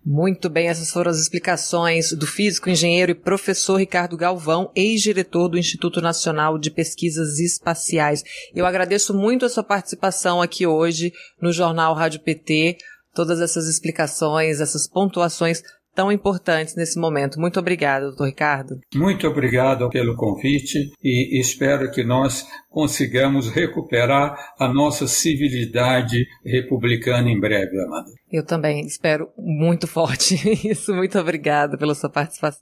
Muito bem, essas foram as explicações do físico, engenheiro e professor Ricardo Galvão, ex-diretor do Instituto Nacional de Pesquisas Espaciais. Eu agradeço muito a sua participação aqui hoje no Jornal Rádio PT, todas essas explicações, essas pontuações tão importantes nesse momento. Muito obrigada, doutor Ricardo. Muito obrigado pelo convite e espero que nós consigamos recuperar a nossa civilidade republicana em breve, Amanda. Eu também espero muito forte isso. Muito obrigada pela sua participação.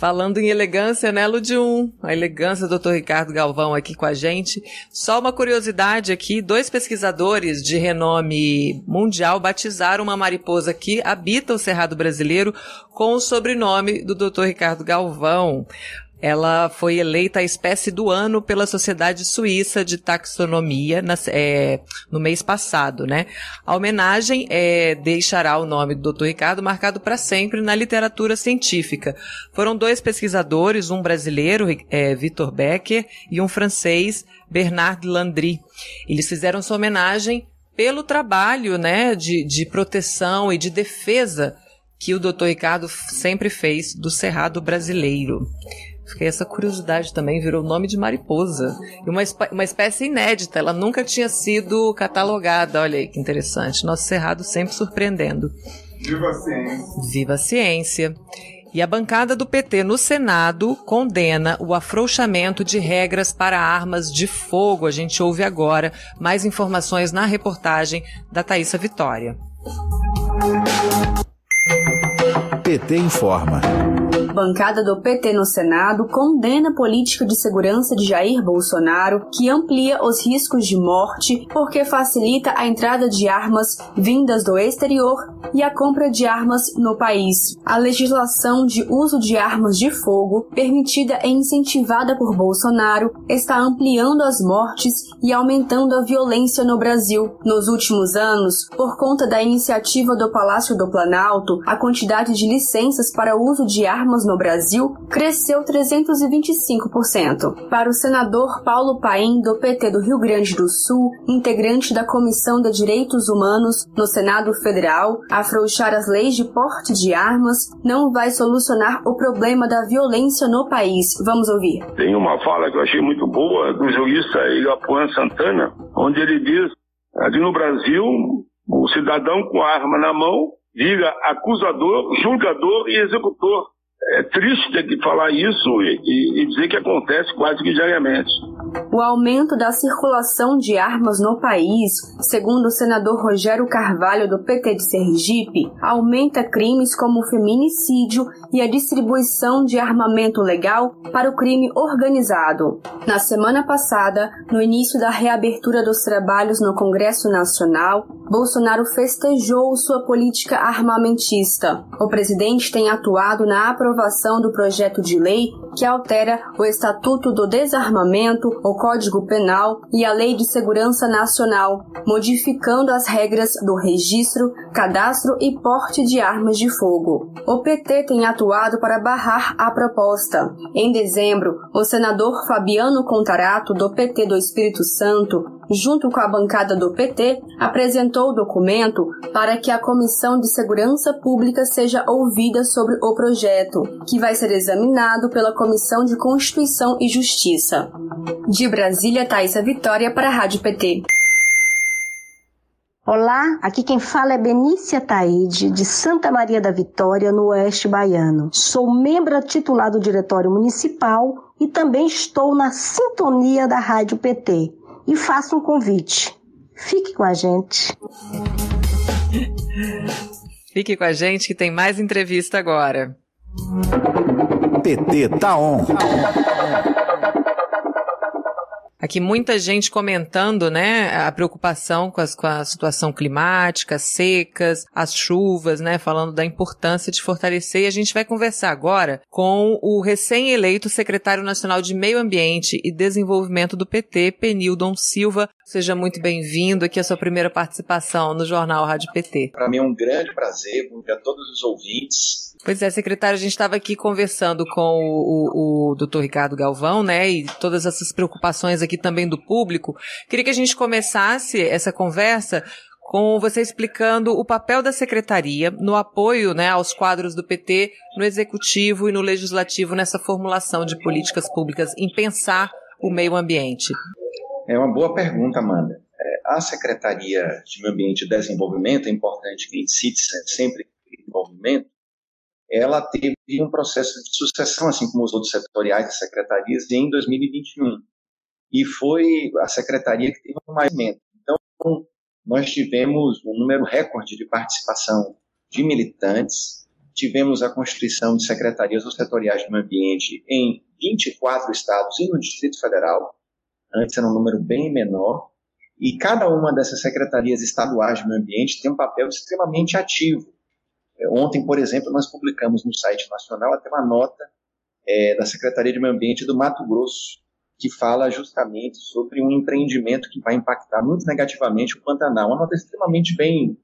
Falando em elegância, né, Ludium? A elegância do Dr. Ricardo Galvão aqui com a gente. Só uma curiosidade aqui: dois pesquisadores de renome mundial batizaram uma mariposa que habita o Cerrado Brasileiro com o sobrenome do Dr. Ricardo Galvão. Ela foi eleita a espécie do ano pela Sociedade Suíça de Taxonomia na, é, no mês passado, né? A homenagem é, deixará o nome do Dr. Ricardo marcado para sempre na literatura científica. Foram dois pesquisadores, um brasileiro, é, Victor Becker, e um francês, Bernard Landry. Eles fizeram sua homenagem pelo trabalho, né, de, de proteção e de defesa que o Dr. Ricardo sempre fez do Cerrado brasileiro. Fiquei essa curiosidade também, virou nome de mariposa. E uma, uma espécie inédita, ela nunca tinha sido catalogada. Olha aí que interessante. Nosso Cerrado sempre surpreendendo. Viva a ciência. Viva a ciência. E a bancada do PT no Senado condena o afrouxamento de regras para armas de fogo. A gente ouve agora mais informações na reportagem da Thaisa Vitória. PT informa bancada do PT no Senado condena a política de segurança de Jair Bolsonaro, que amplia os riscos de morte porque facilita a entrada de armas vindas do exterior e a compra de armas no país. A legislação de uso de armas de fogo, permitida e incentivada por Bolsonaro, está ampliando as mortes e aumentando a violência no Brasil. Nos últimos anos, por conta da iniciativa do Palácio do Planalto, a quantidade de licenças para uso de armas no Brasil cresceu 325%. Para o senador Paulo Paim, do PT do Rio Grande do Sul, integrante da Comissão de Direitos Humanos no Senado Federal, afrouxar as leis de porte de armas não vai solucionar o problema da violência no país. Vamos ouvir. Tem uma fala que eu achei muito boa do jurista Igapuã Santana, onde ele diz que no Brasil o cidadão com a arma na mão vira acusador, julgador e executor é triste ter que falar isso e, e, dizer que acontece quase que diariamente. O aumento da circulação de armas no país, segundo o senador Rogério Carvalho do PT de Sergipe, aumenta crimes como o feminicídio e a distribuição de armamento legal para o crime organizado. Na semana passada, no início da reabertura dos trabalhos no Congresso Nacional, Bolsonaro festejou sua política armamentista. O presidente tem atuado na aprovação do projeto de lei que altera o Estatuto do Desarmamento, o Código Penal e a Lei de Segurança Nacional, modificando as regras do registro, cadastro e porte de armas de fogo. O PT tem atuado para barrar a proposta. Em dezembro, o senador Fabiano Contarato, do PT do Espírito Santo, junto com a bancada do PT, apresentou o documento para que a Comissão de Segurança Pública seja ouvida sobre o projeto, que vai ser examinado pela Comissão de Constituição e Justiça. De Brasília, Thaisa Vitória para a Rádio PT. Olá, aqui quem fala é Benícia Taide, de Santa Maria da Vitória, no Oeste Baiano. Sou membro titular do Diretório Municipal e também estou na sintonia da Rádio PT. E faço um convite. Fique com a gente. Fique com a gente que tem mais entrevista agora. PT tá on. Aqui muita gente comentando, né, a preocupação com, as, com a situação climática, secas, as chuvas, né, falando da importância de fortalecer. E a gente vai conversar agora com o recém-eleito secretário nacional de Meio Ambiente e Desenvolvimento do PT, Penildon Silva. Seja muito bem-vindo aqui a sua primeira participação no Jornal Rádio PT. Para mim é um grande prazer, bom dia a todos os ouvintes. Pois é, secretário, a gente estava aqui conversando com o, o, o doutor Ricardo Galvão, né, e todas essas preocupações aqui também do público. Queria que a gente começasse essa conversa com você explicando o papel da secretaria no apoio né, aos quadros do PT no executivo e no legislativo nessa formulação de políticas públicas em pensar o meio ambiente. É uma boa pergunta, Amanda. É, a Secretaria de Meio Ambiente e Desenvolvimento, é importante que a gente cite sempre desenvolvimento, ela teve um processo de sucessão, assim como os outros setoriais e secretarias, em 2021. E foi a secretaria que teve o mais aumento. Então, nós tivemos um número recorde de participação de militantes, tivemos a constituição de secretarias ou setoriais de meio ambiente em 24 estados e no Distrito Federal, antes era um número bem menor, e cada uma dessas secretarias estaduais de meio ambiente tem um papel extremamente ativo ontem, por exemplo, nós publicamos no site nacional até uma nota é, da Secretaria de Meio Ambiente do Mato Grosso, que fala justamente sobre um empreendimento que vai impactar muito negativamente o Pantanal. Uma nota extremamente bem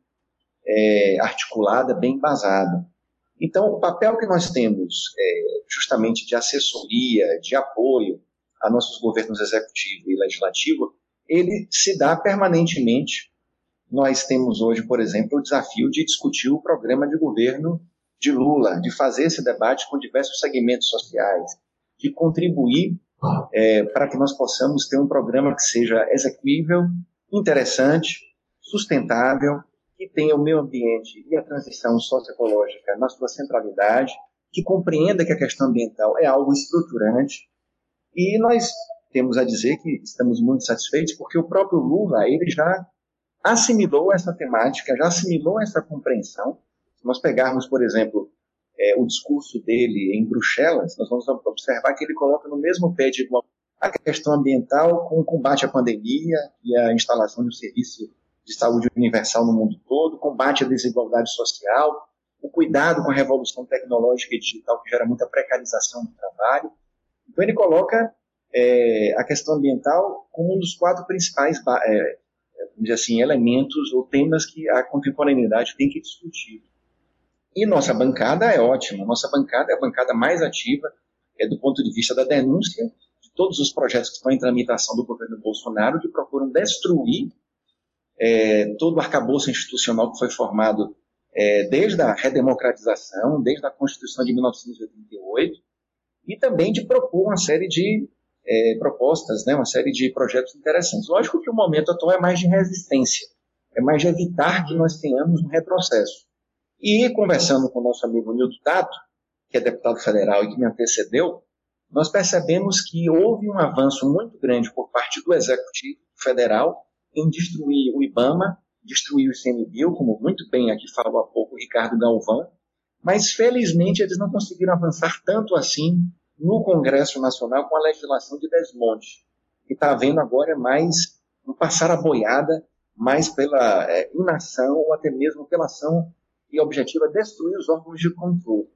é, articulada, bem embasada. Então, o papel que nós temos, é, justamente de assessoria, de apoio a nossos governos executivo e legislativo, ele se dá permanentemente nós temos hoje, por exemplo, o desafio de discutir o programa de governo de Lula, de fazer esse debate com diversos segmentos sociais, de contribuir é, para que nós possamos ter um programa que seja execuível, interessante, sustentável, que tenha o meio ambiente e a transição socioecológica na sua centralidade, que compreenda que a questão ambiental é algo estruturante. E nós temos a dizer que estamos muito satisfeitos porque o próprio Lula ele já assimilou essa temática, já assimilou essa compreensão. Se nós pegarmos, por exemplo, é, o discurso dele em Bruxelas, nós vamos observar que ele coloca no mesmo pé de igual a questão ambiental com o combate à pandemia e a instalação de um serviço de saúde universal no mundo todo, combate à desigualdade social, o cuidado com a revolução tecnológica e digital que gera muita precarização do trabalho. Então ele coloca é, a questão ambiental como um dos quatro principais é, dizer assim, elementos ou temas que a contemporaneidade tem que discutir. E nossa bancada é ótima, nossa bancada é a bancada mais ativa é do ponto de vista da denúncia de todos os projetos que estão em tramitação do governo Bolsonaro, que procuram destruir é, todo o arcabouço institucional que foi formado é, desde a redemocratização, desde a Constituição de 1988, e também de propor uma série de é, propostas, né, uma série de projetos interessantes. Lógico que o momento atual é mais de resistência, é mais de evitar que nós tenhamos um retrocesso. E conversando com o nosso amigo Nildo Tato, que é deputado federal e que me antecedeu, nós percebemos que houve um avanço muito grande por parte do Executivo Federal em destruir o IBAMA, destruir o ICMBio, como muito bem aqui falou há pouco o Ricardo Galvão, mas felizmente eles não conseguiram avançar tanto assim no Congresso Nacional com a legislação de desmonte. E está havendo agora mais um passar a boiada, mais pela é, inação ou até mesmo pela ação e objetivo é destruir os órgãos de controle.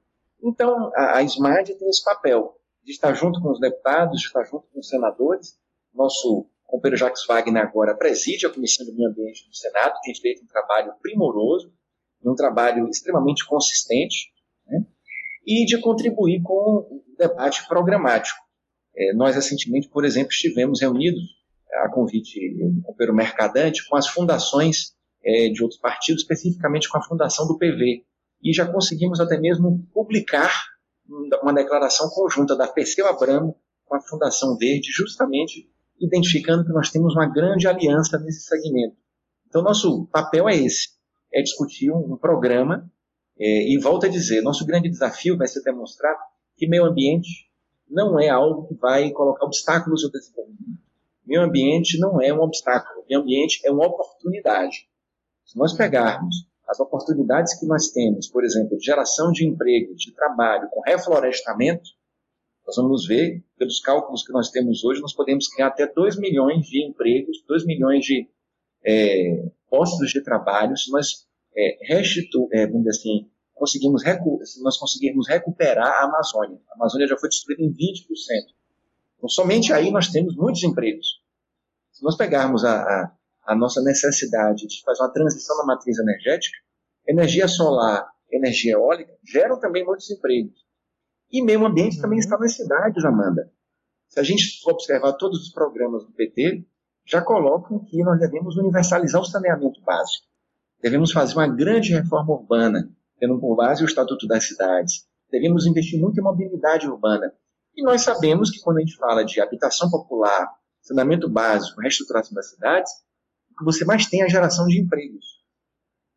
Então, a, a SMAD tem esse papel de estar junto com os deputados, de estar junto com os senadores. Nosso companheiro Jacques Wagner agora preside a Comissão do Meio Ambiente do Senado, tem feito um trabalho primoroso, um trabalho extremamente consistente, né? e de contribuir com debate programático. É, nós, recentemente, por exemplo, estivemos reunidos, a convite do companheiro Mercadante, com as fundações é, de outros partidos, especificamente com a fundação do PV. E já conseguimos até mesmo publicar uma declaração conjunta da Perseu Abramo com a Fundação Verde, justamente identificando que nós temos uma grande aliança nesse segmento Então, nosso papel é esse, é discutir um, um programa é, e volto a dizer, nosso grande desafio vai ser demonstrar que meio ambiente não é algo que vai colocar obstáculos ao desenvolvimento. Meio ambiente não é um obstáculo, meio ambiente é uma oportunidade. Se nós pegarmos as oportunidades que nós temos, por exemplo, de geração de emprego, de trabalho, com reflorestamento, nós vamos ver, pelos cálculos que nós temos hoje, nós podemos criar até 2 milhões de empregos, 2 milhões de é, postos de trabalho, se nós é, é, assim, conseguimos se nós conseguirmos recuperar a Amazônia. A Amazônia já foi destruída em 20%. Então, somente aí nós temos muitos empregos. Se nós pegarmos a, a, a nossa necessidade de fazer uma transição na matriz energética, energia solar, energia eólica geram também muitos empregos. E meio ambiente uhum. também está nas cidades, Amanda. Se a gente for observar todos os programas do PT, já colocam que nós devemos universalizar o saneamento básico. Devemos fazer uma grande reforma urbana, tendo por base o Estatuto das Cidades. Devemos investir muito em mobilidade urbana. E nós sabemos que quando a gente fala de habitação popular, saneamento básico, reestruturação das cidades, o que você mais tem é a geração de empregos.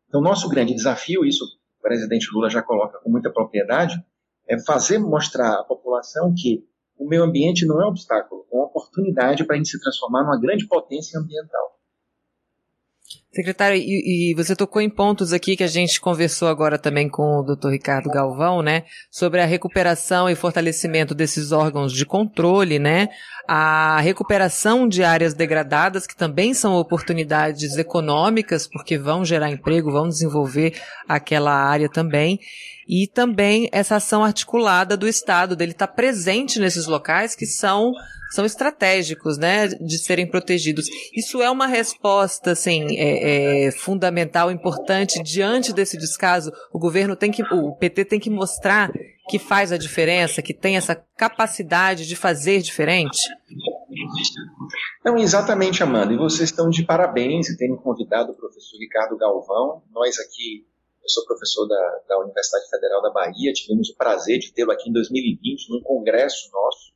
Então, nosso grande desafio, isso o presidente Lula já coloca com muita propriedade, é fazer mostrar à população que o meio ambiente não é um obstáculo, é uma oportunidade para a gente se transformar numa grande potência ambiental. Secretário, e, e, você tocou em pontos aqui que a gente conversou agora também com o Dr. Ricardo Galvão, né, sobre a recuperação e fortalecimento desses órgãos de controle, né, a recuperação de áreas degradadas que também são oportunidades econômicas porque vão gerar emprego, vão desenvolver aquela área também e também essa ação articulada do Estado, dele estar presente nesses locais que são são estratégicos, né, de serem protegidos. Isso é uma resposta, assim, é, é, fundamental, importante diante desse descaso. O governo tem que, o PT tem que mostrar que faz a diferença, que tem essa capacidade de fazer diferente. Não, exatamente, Amanda. E vocês estão de parabéns em terem convidado o professor Ricardo Galvão. Nós aqui, eu sou professor da, da Universidade Federal da Bahia, tivemos o prazer de tê-lo aqui em 2020, num congresso nosso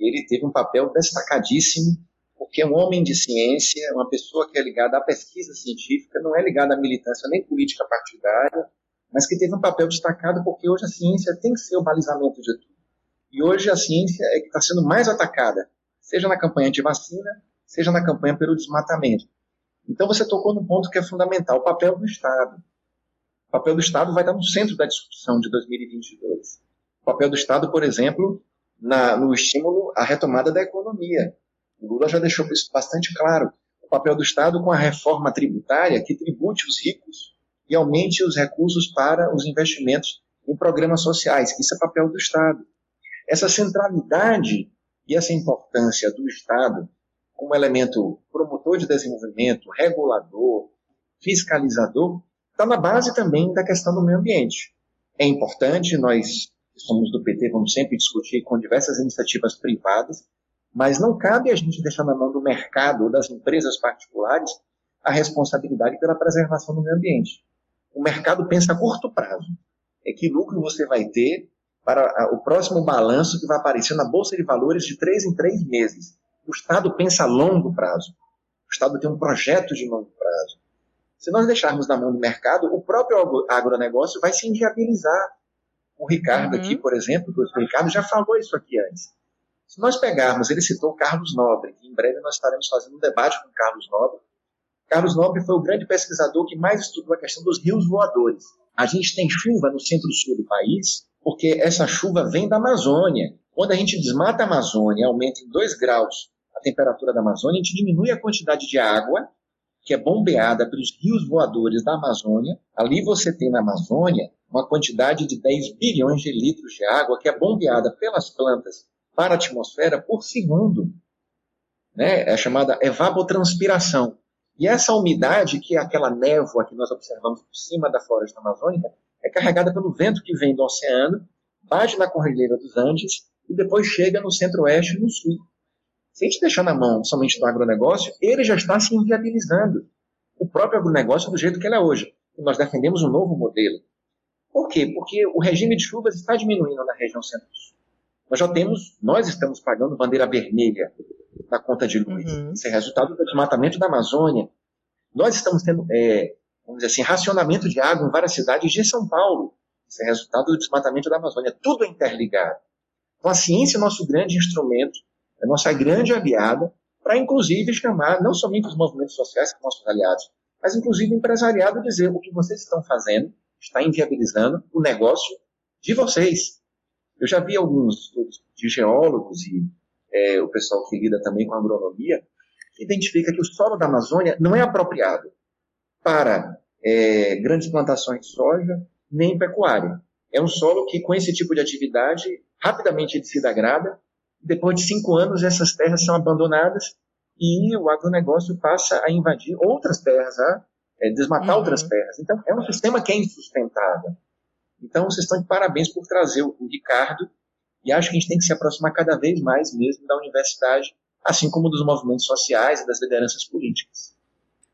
ele teve um papel destacadíssimo, porque é um homem de ciência, uma pessoa que é ligada à pesquisa científica, não é ligada à militância nem política partidária, mas que teve um papel destacado porque hoje a ciência tem que ser o balizamento de tudo. E hoje a ciência é que está sendo mais atacada, seja na campanha de vacina, seja na campanha pelo desmatamento. Então você tocou no ponto que é fundamental, o papel do Estado. O papel do Estado vai estar no centro da discussão de 2022. O papel do Estado, por exemplo, na, no estímulo à retomada da economia. O Lula já deixou isso bastante claro. O papel do Estado com a reforma tributária que tribute os ricos e aumente os recursos para os investimentos em programas sociais. Isso é papel do Estado. Essa centralidade e essa importância do Estado como elemento promotor de desenvolvimento, regulador, fiscalizador, está na base também da questão do meio ambiente. É importante nós somos do PT, vamos sempre discutir com diversas iniciativas privadas, mas não cabe a gente deixar na mão do mercado ou das empresas particulares a responsabilidade pela preservação do meio ambiente. O mercado pensa a curto prazo. É que lucro você vai ter para o próximo balanço que vai aparecer na Bolsa de Valores de três em três meses. O Estado pensa a longo prazo. O Estado tem um projeto de longo prazo. Se nós deixarmos na mão do mercado, o próprio agronegócio vai se inviabilizar. O Ricardo uhum. aqui, por exemplo, o Ricardo já falou isso aqui antes. Se nós pegarmos, ele citou Carlos Nobre, que em breve nós estaremos fazendo um debate com Carlos Nobre. Carlos Nobre foi o grande pesquisador que mais estudou a questão dos rios voadores. A gente tem chuva no centro-sul do país, porque essa chuva vem da Amazônia. Quando a gente desmata a Amazônia, aumenta em 2 graus a temperatura da Amazônia, a gente diminui a quantidade de água que é bombeada pelos rios voadores da Amazônia. Ali você tem na Amazônia uma quantidade de 10 bilhões de litros de água que é bombeada pelas plantas para a atmosfera por segundo. Né? É chamada evapotranspiração. E essa umidade, que é aquela névoa que nós observamos por cima da floresta amazônica, é carregada pelo vento que vem do oceano, bate na Cordilheira dos Andes e depois chega no centro-oeste e no sul. Se a gente deixar na mão somente do agronegócio, ele já está se inviabilizando. O próprio agronegócio do jeito que ele é hoje. E nós defendemos um novo modelo. Por quê? Porque o regime de chuvas está diminuindo na região centro-sul. Nós já temos, nós estamos pagando bandeira vermelha na conta de luz. Uhum. Isso é resultado do desmatamento da Amazônia. Nós estamos tendo, é, vamos dizer assim, racionamento de água em várias cidades de São Paulo. Isso é resultado do desmatamento da Amazônia. Tudo é interligado. Então, a ciência é nosso grande instrumento, é nossa grande aliada, para inclusive chamar não somente os movimentos sociais, que nossos aliados, mas inclusive o empresariado dizer o que vocês estão fazendo está inviabilizando o negócio de vocês. Eu já vi alguns estudos de geólogos e é, o pessoal que lida também com agronomia, que identifica que o solo da Amazônia não é apropriado para é, grandes plantações de soja, nem pecuária. É um solo que, com esse tipo de atividade, rapidamente se degrada. Depois de cinco anos, essas terras são abandonadas e o agronegócio passa a invadir outras terras, a é, desmatar uhum. outras terras. Então, é um sistema que é insustentável. Então, vocês estão de parabéns por trazer o, o Ricardo e acho que a gente tem que se aproximar cada vez mais mesmo da universidade, assim como dos movimentos sociais e das lideranças políticas.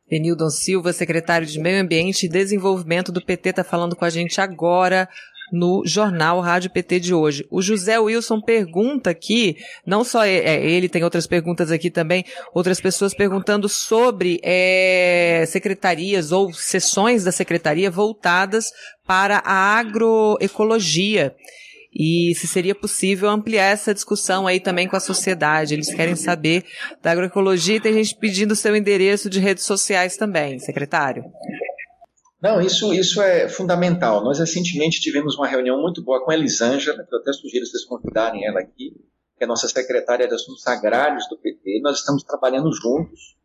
Benildon Silva, secretário de Meio Ambiente e Desenvolvimento do PT, está falando com a gente agora no jornal Rádio PT de hoje. O José Wilson pergunta aqui, não só é, ele, tem outras perguntas aqui também, outras pessoas perguntando sobre é, secretarias ou sessões da secretaria voltadas para a agroecologia e se seria possível ampliar essa discussão aí também com a sociedade. Eles querem saber da agroecologia e tem gente pedindo seu endereço de redes sociais também, secretário. Não, isso, isso é fundamental. Nós recentemente tivemos uma reunião muito boa com a Elisângela, que eu até sugiro vocês convidarem ela aqui, que é nossa secretária de Assuntos Agrários do PT. Nós estamos trabalhando juntos,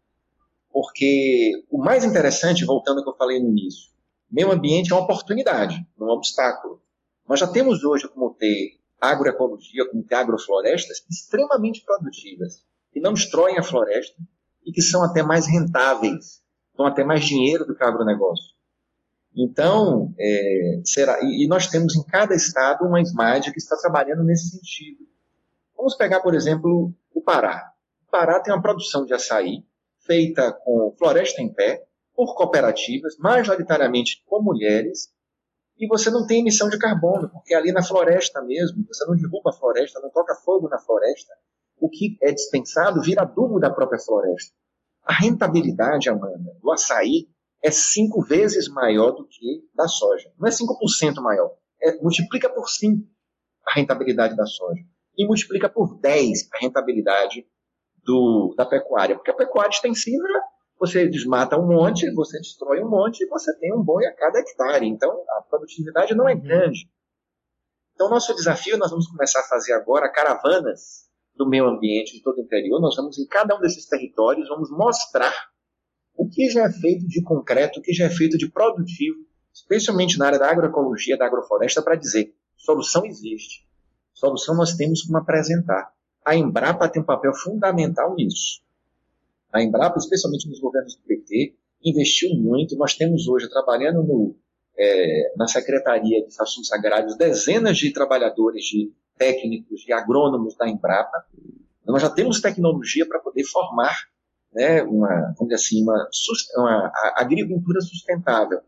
porque o mais interessante, voltando ao que eu falei no início, meio ambiente é uma oportunidade, não é um obstáculo. Nós já temos hoje como ter agroecologia, como ter agroflorestas extremamente produtivas, que não destroem a floresta e que são até mais rentáveis, dão até mais dinheiro do que o agronegócio. Então, é, será, e, e, nós temos em cada estado uma SMAD que está trabalhando nesse sentido. Vamos pegar, por exemplo, o Pará. O Pará tem uma produção de açaí feita com floresta em pé, por cooperativas, majoritariamente com mulheres, e você não tem emissão de carbono, porque é ali na floresta mesmo, você não derruba a floresta, não toca fogo na floresta, o que é dispensado vira adubo da própria floresta. A rentabilidade, Amanda, do açaí é cinco vezes maior do que da soja. Não é 5% maior, é, multiplica por 5 a rentabilidade da soja. E multiplica por 10 a rentabilidade do, da pecuária, porque a pecuária extensiva você desmata um monte, você destrói um monte e você tem um boi a cada hectare. Então, a produtividade não é uhum. grande. Então, nosso desafio, nós vamos começar a fazer agora caravanas do meio ambiente de todo o interior. Nós vamos em cada um desses territórios, vamos mostrar o que já é feito de concreto, o que já é feito de produtivo, especialmente na área da agroecologia, da agrofloresta, para dizer: solução existe. Solução nós temos como apresentar. A Embrapa tem um papel fundamental nisso. A Embrapa, especialmente nos governos do PT, investiu muito. Nós temos hoje, trabalhando no, é, na Secretaria de Assuntos Agrários, dezenas de trabalhadores, de técnicos, de agrônomos da Embrapa. Nós já temos tecnologia para poder formar né, uma, vamos dizer assim, uma, uma agricultura sustentável,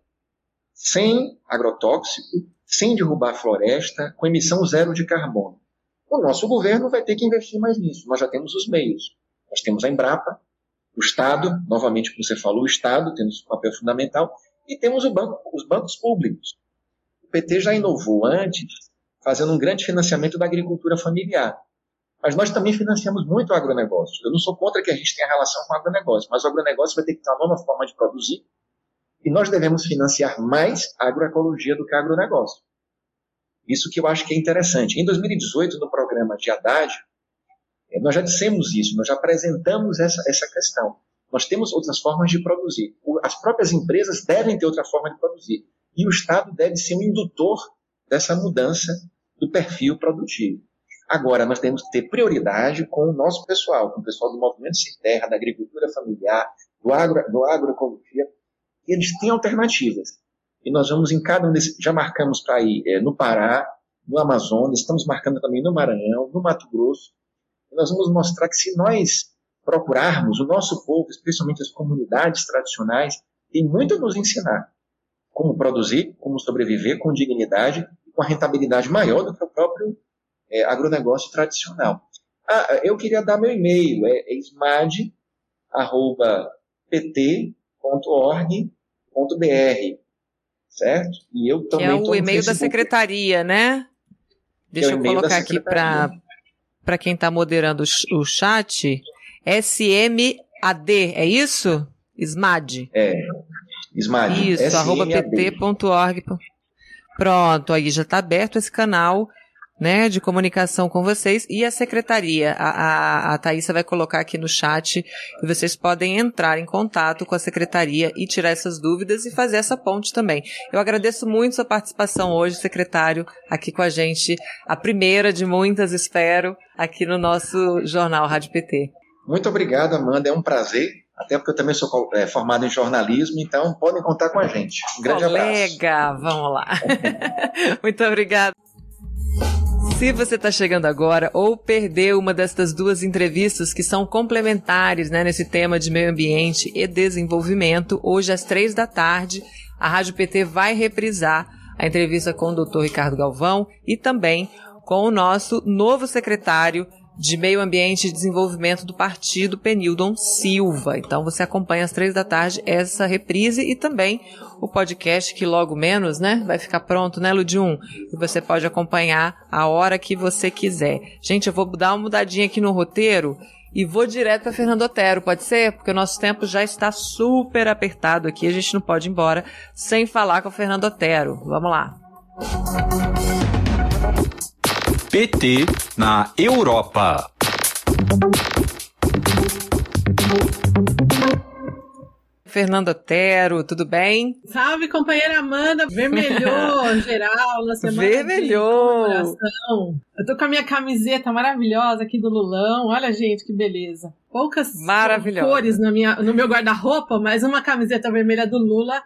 sem agrotóxico, sem derrubar floresta, com emissão zero de carbono. O nosso governo vai ter que investir mais nisso. Nós já temos os meios. Nós temos a Embrapa, o Estado, novamente, como você falou, o Estado tendo um papel fundamental, e temos banco, os bancos públicos. O PT já inovou antes, fazendo um grande financiamento da agricultura familiar. Mas nós também financiamos muito o agronegócio. Eu não sou contra que a gente tenha relação com o agronegócio, mas o agronegócio vai ter que ter uma nova forma de produzir, e nós devemos financiar mais a agroecologia do que a agronegócio. Isso que eu acho que é interessante. Em 2018, no programa de Haddad, é, nós já dissemos isso, nós já apresentamos essa, essa questão. Nós temos outras formas de produzir. As próprias empresas devem ter outra forma de produzir. E o Estado deve ser um indutor dessa mudança do perfil produtivo. Agora, nós temos que ter prioridade com o nosso pessoal, com o pessoal do Movimento Sem Terra, da agricultura familiar, do, agro, do agroecologia, e eles têm alternativas. E nós vamos em cada um desses, já marcamos para ir é, no Pará, no Amazonas, estamos marcando também no Maranhão, no Mato Grosso, nós vamos mostrar que se nós procurarmos, o nosso povo, especialmente as comunidades tradicionais, tem muito a nos ensinar. Como produzir, como sobreviver com dignidade e com a rentabilidade maior do que o próprio é, agronegócio tradicional. Ah, eu queria dar meu e-mail, é, é smad.pt, certo? E eu também que é o e-mail da secretaria, né? Deixa é eu colocar aqui para quem está moderando o chat. SMAD, é isso? SMAD. É. SMAD. Isso, arroba pt.org. Pronto, aí já está aberto esse canal né, de comunicação com vocês e a secretaria. A, a, a Thaisa vai colocar aqui no chat e vocês podem entrar em contato com a secretaria e tirar essas dúvidas e fazer essa ponte também. Eu agradeço muito sua participação hoje, secretário, aqui com a gente, a primeira de muitas, espero, aqui no nosso jornal Rádio PT. Muito obrigado, Amanda, é um prazer até porque eu também sou é, formado em jornalismo, então podem contar com a gente. Um grande Colega, abraço. vamos lá. Muito obrigado. Se você está chegando agora ou perdeu uma destas duas entrevistas que são complementares né, nesse tema de meio ambiente e desenvolvimento, hoje às três da tarde, a Rádio PT vai reprisar a entrevista com o Dr. Ricardo Galvão e também com o nosso novo secretário de Meio Ambiente e Desenvolvimento do Partido, Penildon Silva. Então você acompanha às três da tarde essa reprise e também o podcast que logo menos, né, vai ficar pronto, né, Ludium? E você pode acompanhar a hora que você quiser. Gente, eu vou dar uma mudadinha aqui no roteiro e vou direto para Fernando Otero, pode ser? Porque o nosso tempo já está super apertado aqui, a gente não pode ir embora sem falar com o Fernando Otero. Vamos lá. PT na Europa. Fernando Otero, tudo bem? Salve, companheira Amanda. Vermelhou geral na semana Vermelhou. Eu tô com a minha camiseta maravilhosa aqui do Lulão. Olha, gente, que beleza. Poucas cores na minha, no meu guarda-roupa, mas uma camiseta vermelha do Lula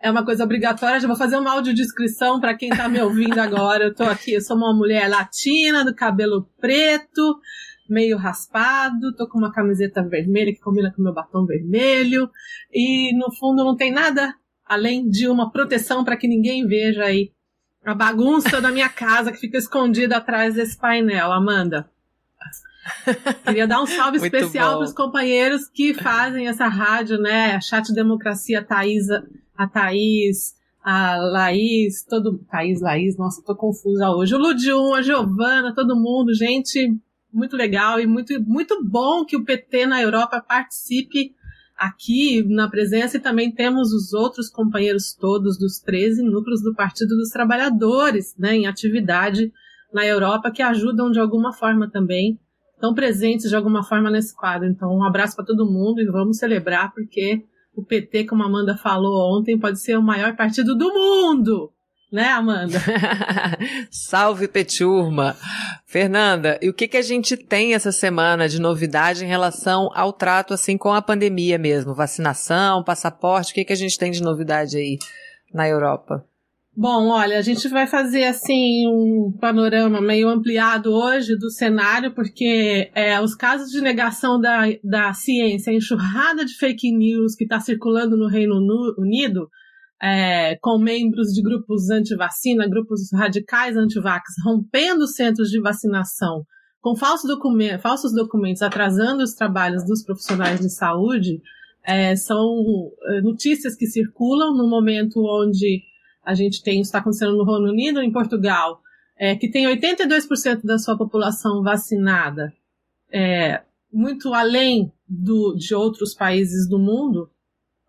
é uma coisa obrigatória. Já vou fazer uma audiodescrição para quem está me ouvindo agora. Eu tô aqui, eu sou uma mulher latina, do cabelo preto, meio raspado, tô com uma camiseta vermelha que combina com meu batom vermelho e no fundo não tem nada além de uma proteção para que ninguém veja aí a bagunça da minha casa que fica escondida atrás desse painel, Amanda. Queria dar um salve especial para os companheiros que fazem essa rádio, né? A Chat Democracia Thaisa a Thaís, a Laís, todo. Thaís, Laís, nossa, tô confusa hoje. O Ludium, a Giovana, todo mundo, gente, muito legal e muito, muito bom que o PT na Europa participe aqui na presença e também temos os outros companheiros todos dos 13 núcleos do Partido dos Trabalhadores, né, em atividade na Europa que ajudam de alguma forma também, estão presentes de alguma forma nesse quadro. Então, um abraço para todo mundo e vamos celebrar porque o PT, como a Amanda falou ontem, pode ser o maior partido do mundo. Né, Amanda? Salve, Peturma! Fernanda, e o que, que a gente tem essa semana de novidade em relação ao trato assim com a pandemia mesmo? Vacinação, passaporte, o que, que a gente tem de novidade aí na Europa? Bom, olha, a gente vai fazer assim um panorama meio ampliado hoje do cenário, porque é, os casos de negação da, da ciência, a enxurrada de fake news que está circulando no Reino Unido, é, com membros de grupos anti-vacina, grupos radicais anti-vax, rompendo centros de vacinação, com falsos documentos, falsos documentos atrasando os trabalhos dos profissionais de saúde, é, são é, notícias que circulam no momento onde a gente tem, está acontecendo no Reino Unido, em Portugal, é, que tem 82% da sua população vacinada, é, muito além do, de outros países do mundo,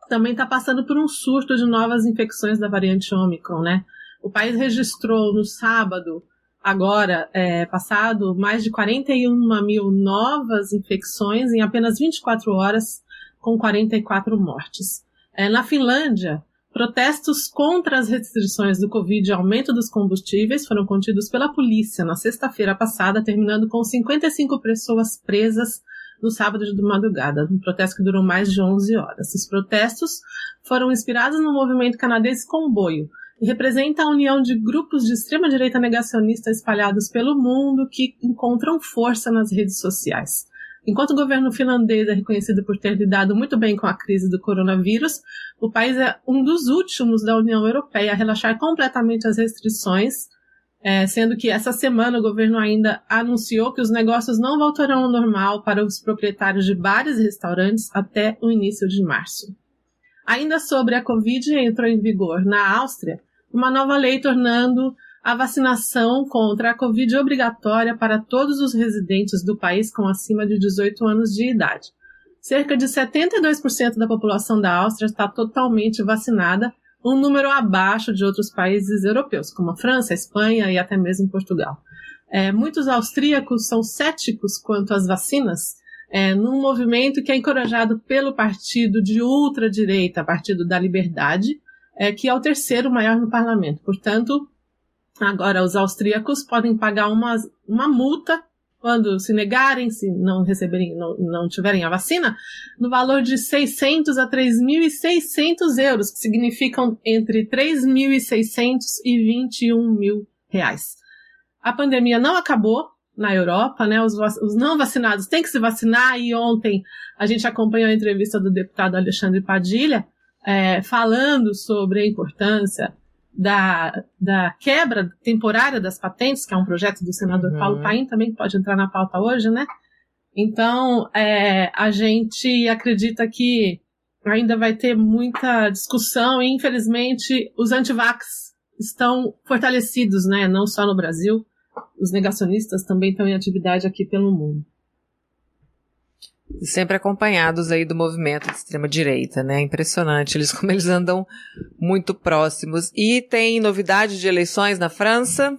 também está passando por um surto de novas infecções da variante Omicron, né? O país registrou no sábado, agora, é, passado, mais de 41 mil novas infecções em apenas 24 horas, com 44 mortes. É, na Finlândia, Protestos contra as restrições do Covid e aumento dos combustíveis foram contidos pela polícia na sexta-feira passada, terminando com 55 pessoas presas no sábado de madrugada, um protesto que durou mais de 11 horas. Os protestos foram inspirados no movimento canadense Comboio e representa a união de grupos de extrema-direita negacionista espalhados pelo mundo que encontram força nas redes sociais. Enquanto o governo finlandês é reconhecido por ter lidado muito bem com a crise do coronavírus, o país é um dos últimos da União Europeia a relaxar completamente as restrições, é, sendo que essa semana o governo ainda anunciou que os negócios não voltarão ao normal para os proprietários de bares e restaurantes até o início de março. Ainda sobre a Covid, entrou em vigor na Áustria uma nova lei tornando a vacinação contra a Covid obrigatória para todos os residentes do país com acima de 18 anos de idade. Cerca de 72% da população da Áustria está totalmente vacinada, um número abaixo de outros países europeus, como a França, a Espanha e até mesmo Portugal. É, muitos austríacos são céticos quanto às vacinas, é, num movimento que é encorajado pelo partido de ultradireita, Partido da Liberdade, é, que é o terceiro maior no parlamento. Portanto, agora os austríacos podem pagar uma, uma multa quando se negarem, se não receberem, não, não tiverem a vacina, no valor de 600 a 3.600 euros, que significam entre 3.600 e 21 mil reais. A pandemia não acabou na Europa, né? Os, os não vacinados têm que se vacinar e ontem a gente acompanhou a entrevista do deputado Alexandre Padilha, é, falando sobre a importância da, da quebra temporária das patentes, que é um projeto do senador uhum. Paulo Paim, também pode entrar na pauta hoje, né? Então, é, a gente acredita que ainda vai ter muita discussão e, infelizmente, os antivax estão fortalecidos, né? Não só no Brasil, os negacionistas também estão em atividade aqui pelo mundo sempre acompanhados aí do movimento de extrema direita, né? Impressionante eles como eles andam muito próximos. E tem novidade de eleições na França?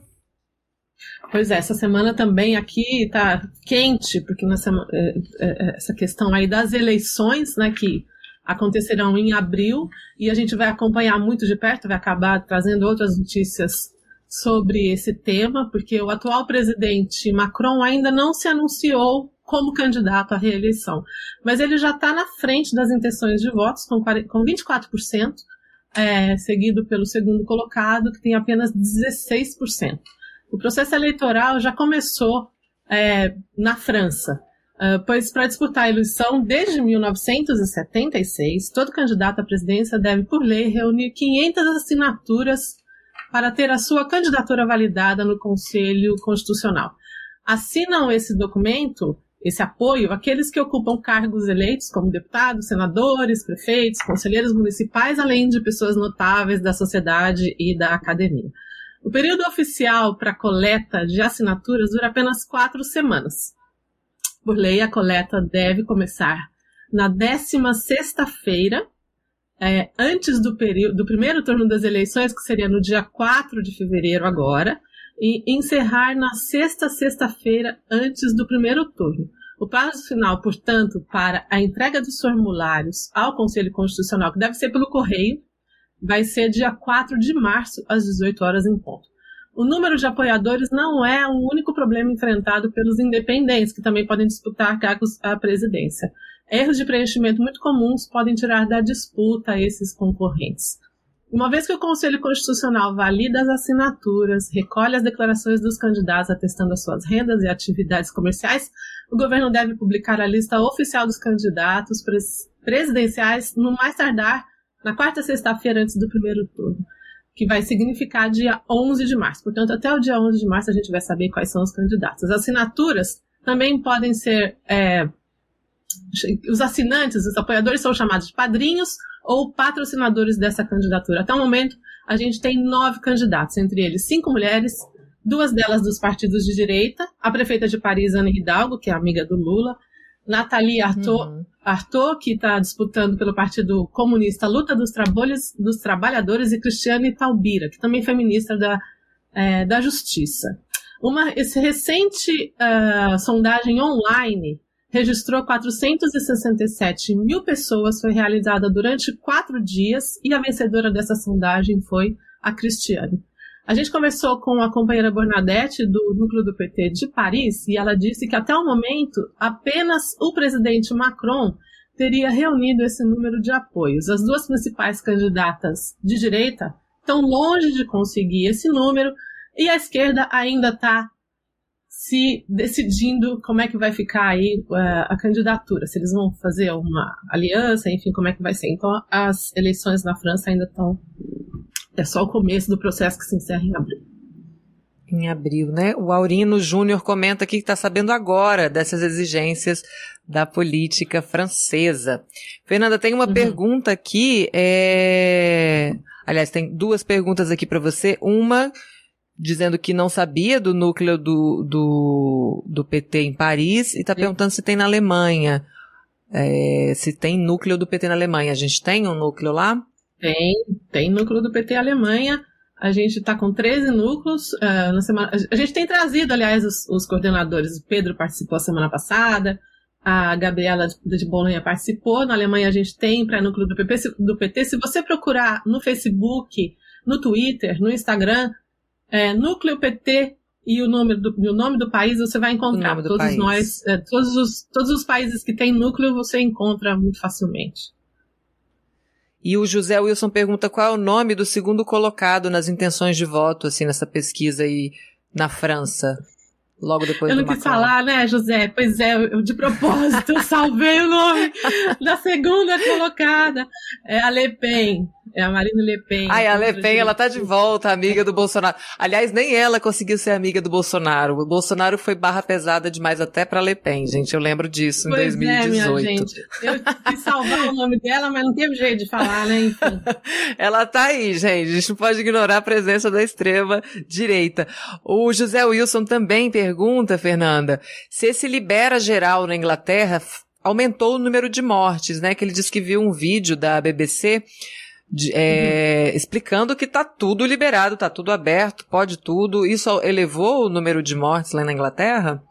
Pois é, essa semana também aqui tá quente, porque nessa, é, é, essa questão aí das eleições, né, que acontecerão em abril, e a gente vai acompanhar muito de perto, vai acabar trazendo outras notícias sobre esse tema, porque o atual presidente Macron ainda não se anunciou como candidato à reeleição. Mas ele já está na frente das intenções de votos, com, com 24%, é, seguido pelo segundo colocado, que tem apenas 16%. O processo eleitoral já começou é, na França, uh, pois para disputar a eleição desde 1976, todo candidato à presidência deve, por lei, reunir 500 assinaturas para ter a sua candidatura validada no Conselho Constitucional. Assinam esse documento esse apoio àqueles que ocupam cargos eleitos como deputados, senadores, prefeitos, conselheiros municipais, além de pessoas notáveis da sociedade e da academia. O período oficial para coleta de assinaturas dura apenas quatro semanas. Por lei, a coleta deve começar na 16 sexta-feira, é, antes do, período, do primeiro turno das eleições, que seria no dia 4 de fevereiro agora, e encerrar na sexta sexta-feira antes do primeiro turno. O prazo final, portanto, para a entrega dos formulários ao Conselho Constitucional, que deve ser pelo correio, vai ser dia 4 de março, às 18 horas em ponto. O número de apoiadores não é o único problema enfrentado pelos independentes, que também podem disputar cargos à presidência. Erros de preenchimento muito comuns podem tirar da disputa esses concorrentes. Uma vez que o Conselho Constitucional valida as assinaturas, recolhe as declarações dos candidatos atestando as suas rendas e atividades comerciais, o governo deve publicar a lista oficial dos candidatos presidenciais no mais tardar na quarta sexta-feira antes do primeiro turno, que vai significar dia 11 de março. Portanto, até o dia 11 de março a gente vai saber quais são os candidatos. As assinaturas também podem ser. É, os assinantes, os apoiadores são chamados de padrinhos ou patrocinadores dessa candidatura. Até o momento, a gente tem nove candidatos, entre eles cinco mulheres, duas delas dos partidos de direita, a prefeita de Paris, Ana Hidalgo, que é amiga do Lula, Nathalie Arthur, uhum. Que está disputando pelo Partido Comunista Luta dos, dos Trabalhadores, e Cristiane Taubira, que também foi ministra da, é, da Justiça. Uma esse recente uh, sondagem online registrou 467 mil pessoas, foi realizada durante quatro dias e a vencedora dessa sondagem foi a Cristiane. A gente conversou com a companheira Bernadette do núcleo do PT de Paris e ela disse que até o momento apenas o presidente Macron teria reunido esse número de apoios. As duas principais candidatas de direita estão longe de conseguir esse número e a esquerda ainda está se decidindo como é que vai ficar aí uh, a candidatura, se eles vão fazer uma aliança, enfim, como é que vai ser. Então, as eleições na França ainda estão. É só o começo do processo que se encerra em abril. Em abril, né? O Aurino Júnior comenta aqui que está sabendo agora dessas exigências da política francesa. Fernanda, tem uma uhum. pergunta aqui. É... Aliás, tem duas perguntas aqui para você. Uma dizendo que não sabia do núcleo do, do, do PT em Paris e está perguntando se tem na Alemanha. É, se tem núcleo do PT na Alemanha. A gente tem um núcleo lá? Tem, tem núcleo do PT Alemanha. A gente está com 13 núcleos. Uh, na semana, a gente tem trazido, aliás, os, os, coordenadores. O Pedro participou a semana passada, a Gabriela de Bolonha participou. Na Alemanha a gente tem pré-núcleo do, do, PT. Se você procurar no Facebook, no Twitter, no Instagram, é, Núcleo PT e o nome do, o nome do país, você vai encontrar. Todos país. nós, é, todos, os, todos os países que têm núcleo, você encontra muito facilmente. E o José Wilson pergunta qual é o nome do segundo colocado nas intenções de voto, assim, nessa pesquisa aí na França. Logo depois Eu não quis falar, né, José? Pois é, eu, de propósito, eu salvei o nome da segunda colocada. É a Le Pen. É a Marine Le Pen. Ai, a Le Pen, ela tá de volta, amiga do Bolsonaro. Aliás, nem ela conseguiu ser amiga do Bolsonaro. O Bolsonaro foi barra pesada demais até pra Le Pen, gente. Eu lembro disso em pois 2018. É, minha gente. Eu quis salvar o nome dela, mas não teve jeito de falar, né? Enfim. ela tá aí, gente. A gente não pode ignorar a presença da extrema direita. O José Wilson também pergunta, Fernanda, se esse libera geral na Inglaterra aumentou o número de mortes, né? Que ele disse que viu um vídeo da BBC de, é, uhum. explicando que tá tudo liberado, tá tudo aberto, pode tudo. Isso elevou o número de mortes lá na Inglaterra?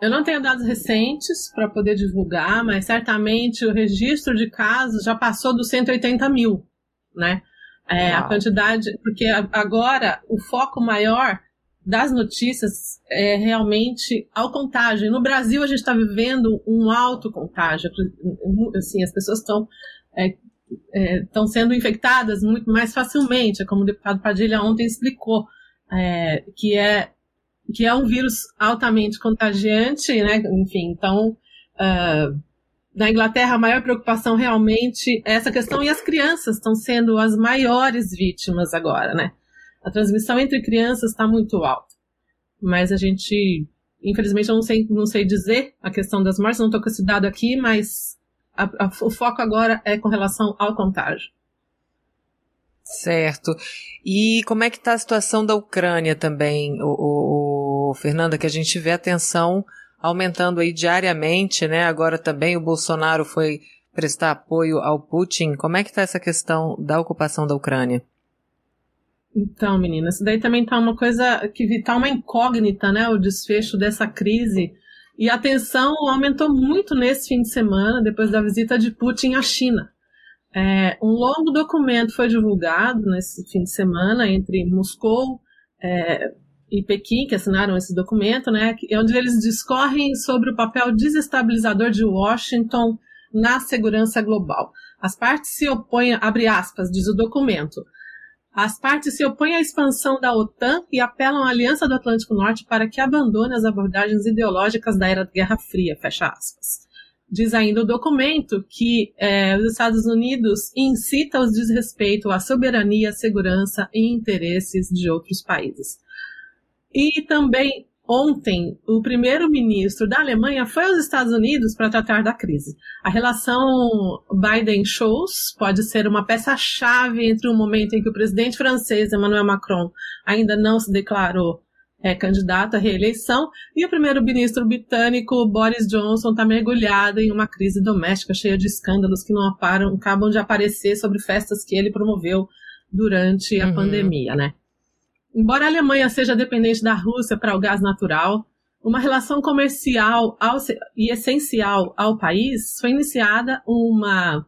Eu não tenho dados recentes para poder divulgar, mas certamente o registro de casos já passou dos 180 mil, né? É, a quantidade, porque agora o foco maior das notícias é realmente ao contágio. No Brasil a gente está vivendo um alto contágio, assim as pessoas estão é, estão é, sendo infectadas muito mais facilmente, como o deputado Padilha ontem explicou, é, que é que é um vírus altamente contagiante, né? Enfim, então uh, na Inglaterra a maior preocupação realmente é essa questão e as crianças estão sendo as maiores vítimas agora, né? A transmissão entre crianças está muito alta, mas a gente infelizmente eu não sei não sei dizer a questão das mortes, não estou com esse dado aqui, mas a, a, o foco agora é com relação ao contágio. Certo. E como é que está a situação da Ucrânia também, o, o, Fernanda, que a gente vê a tensão aumentando aí diariamente, né? Agora também o Bolsonaro foi prestar apoio ao Putin. Como é que está essa questão da ocupação da Ucrânia? Então, menina, isso daí também tá uma coisa que está uma incógnita, né? O desfecho dessa crise e a tensão aumentou muito nesse fim de semana, depois da visita de Putin à China. É, um longo documento foi divulgado nesse fim de semana entre Moscou é, e Pequim, que assinaram esse documento, né, onde eles discorrem sobre o papel desestabilizador de Washington na segurança global. As partes se opõem, abre aspas, diz o documento, as partes se opõem à expansão da OTAN e apelam à Aliança do Atlântico Norte para que abandone as abordagens ideológicas da era da Guerra Fria, fecha aspas. Diz ainda o documento que é, os Estados Unidos incita o desrespeito à soberania, segurança e interesses de outros países. E também Ontem, o primeiro-ministro da Alemanha foi aos Estados Unidos para tratar da crise. A relação Biden-Scholz pode ser uma peça-chave entre o momento em que o presidente francês Emmanuel Macron ainda não se declarou é, candidato à reeleição e o primeiro-ministro britânico Boris Johnson está mergulhado em uma crise doméstica cheia de escândalos que não aparam, acabam de aparecer sobre festas que ele promoveu durante a uhum. pandemia, né? Embora a Alemanha seja dependente da Rússia para o gás natural, uma relação comercial ao, e essencial ao país, foi iniciada uma,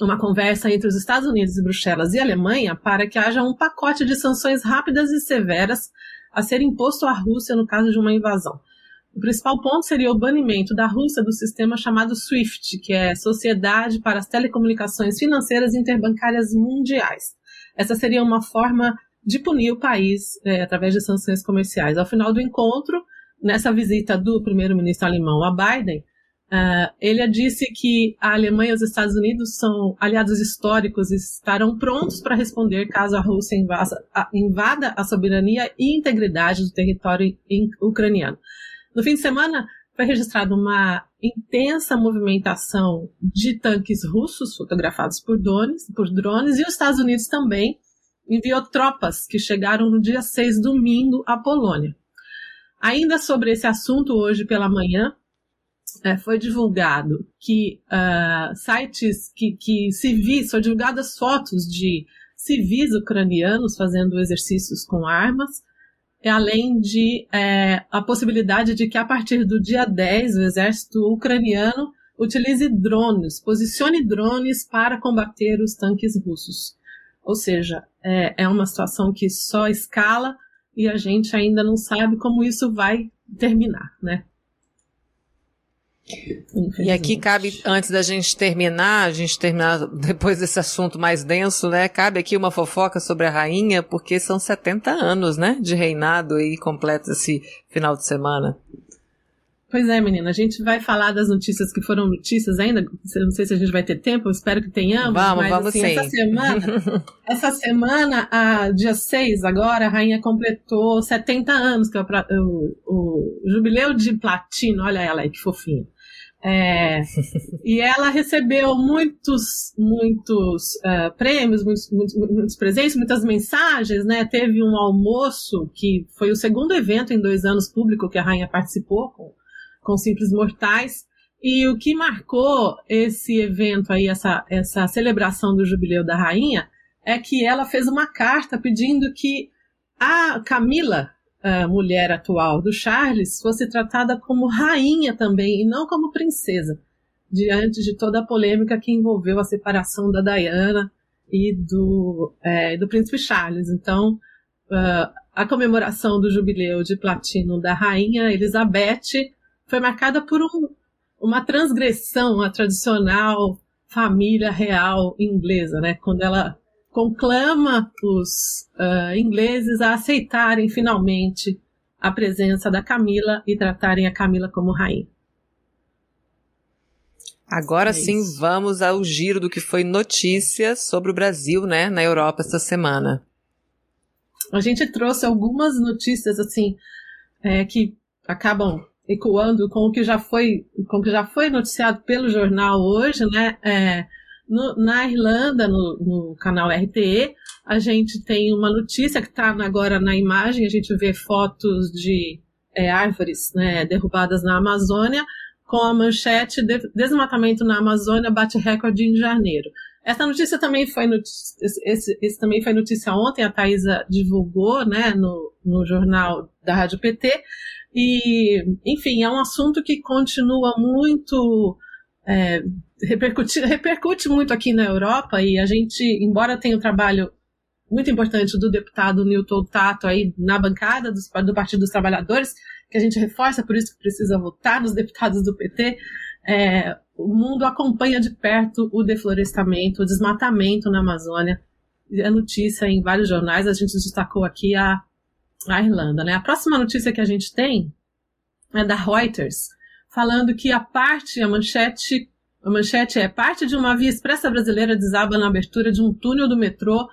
uma conversa entre os Estados Unidos e Bruxelas e Alemanha para que haja um pacote de sanções rápidas e severas a ser imposto à Rússia no caso de uma invasão. O principal ponto seria o banimento da Rússia do sistema chamado SWIFT, que é Sociedade para as Telecomunicações Financeiras Interbancárias Mundiais. Essa seria uma forma de punir o país é, através de sanções comerciais. Ao final do encontro, nessa visita do primeiro-ministro alemão a Biden, Uh, ele disse que a Alemanha e os Estados Unidos são aliados históricos e estarão prontos para responder caso a Rússia invasa, a, invada a soberania e integridade do território ucraniano. No fim de semana, foi registrada uma intensa movimentação de tanques russos fotografados por drones, por drones e os Estados Unidos também enviou tropas que chegaram no dia 6, domingo, à Polônia. Ainda sobre esse assunto, hoje pela manhã, é, foi divulgado que uh, sites que, que civis, foram divulgadas fotos de civis ucranianos fazendo exercícios com armas, além de é, a possibilidade de que a partir do dia 10 o exército ucraniano utilize drones, posicione drones para combater os tanques russos. Ou seja, é, é uma situação que só escala e a gente ainda não sabe como isso vai terminar, né? E aqui cabe, antes da gente terminar, a gente terminar depois desse assunto mais denso, né? Cabe aqui uma fofoca sobre a rainha, porque são 70 anos, né? De reinado e completo esse final de semana. Pois é, menina, a gente vai falar das notícias que foram notícias ainda. Não sei se a gente vai ter tempo, espero que tenhamos. Vamos, mas, vamos assim, sim. Essa semana, essa semana, a, dia 6 agora, a rainha completou 70 anos, que é o, o, o jubileu de platino. Olha ela aí, que fofinha. É, e ela recebeu muitos, muitos uh, prêmios, muitos, muitos, muitos, presentes, muitas mensagens, né? Teve um almoço que foi o segundo evento em dois anos público que a rainha participou com, com simples mortais. E o que marcou esse evento aí, essa, essa celebração do jubileu da rainha, é que ela fez uma carta pedindo que a Camila, a mulher atual do Charles fosse tratada como rainha também e não como princesa, diante de toda a polêmica que envolveu a separação da Diana e do, é, do príncipe Charles. Então, uh, a comemoração do jubileu de platino da rainha Elizabeth foi marcada por um, uma transgressão à tradicional família real inglesa, né? Quando ela conclama os uh, ingleses a aceitarem finalmente a presença da Camila e tratarem a Camila como rainha. Agora é sim, vamos ao giro do que foi notícia sobre o Brasil, né, na Europa esta semana. A gente trouxe algumas notícias assim é, que acabam ecoando com o que já foi, com o que já foi noticiado pelo jornal hoje, né? É, no, na Irlanda, no, no, canal RTE, a gente tem uma notícia que está agora na imagem, a gente vê fotos de é, árvores né, derrubadas na Amazônia, com a manchete de, Desmatamento na Amazônia bate recorde em janeiro. Essa notícia também foi notícia, esse, esse, também foi notícia ontem, a Thaisa divulgou né, no, no jornal da Rádio PT. E, enfim, é um assunto que continua muito é, repercute, repercute muito aqui na Europa e a gente, embora tenha um trabalho muito importante do deputado Newton Tato aí na bancada do, do Partido dos Trabalhadores, que a gente reforça, por isso que precisa votar nos deputados do PT, é, o mundo acompanha de perto o deflorestamento, o desmatamento na Amazônia. É notícia em vários jornais, a gente destacou aqui a, a Irlanda. Né? A próxima notícia que a gente tem é da Reuters, falando que a parte, a manchete, a manchete é parte de uma via expressa brasileira desaba na abertura de um túnel do metrô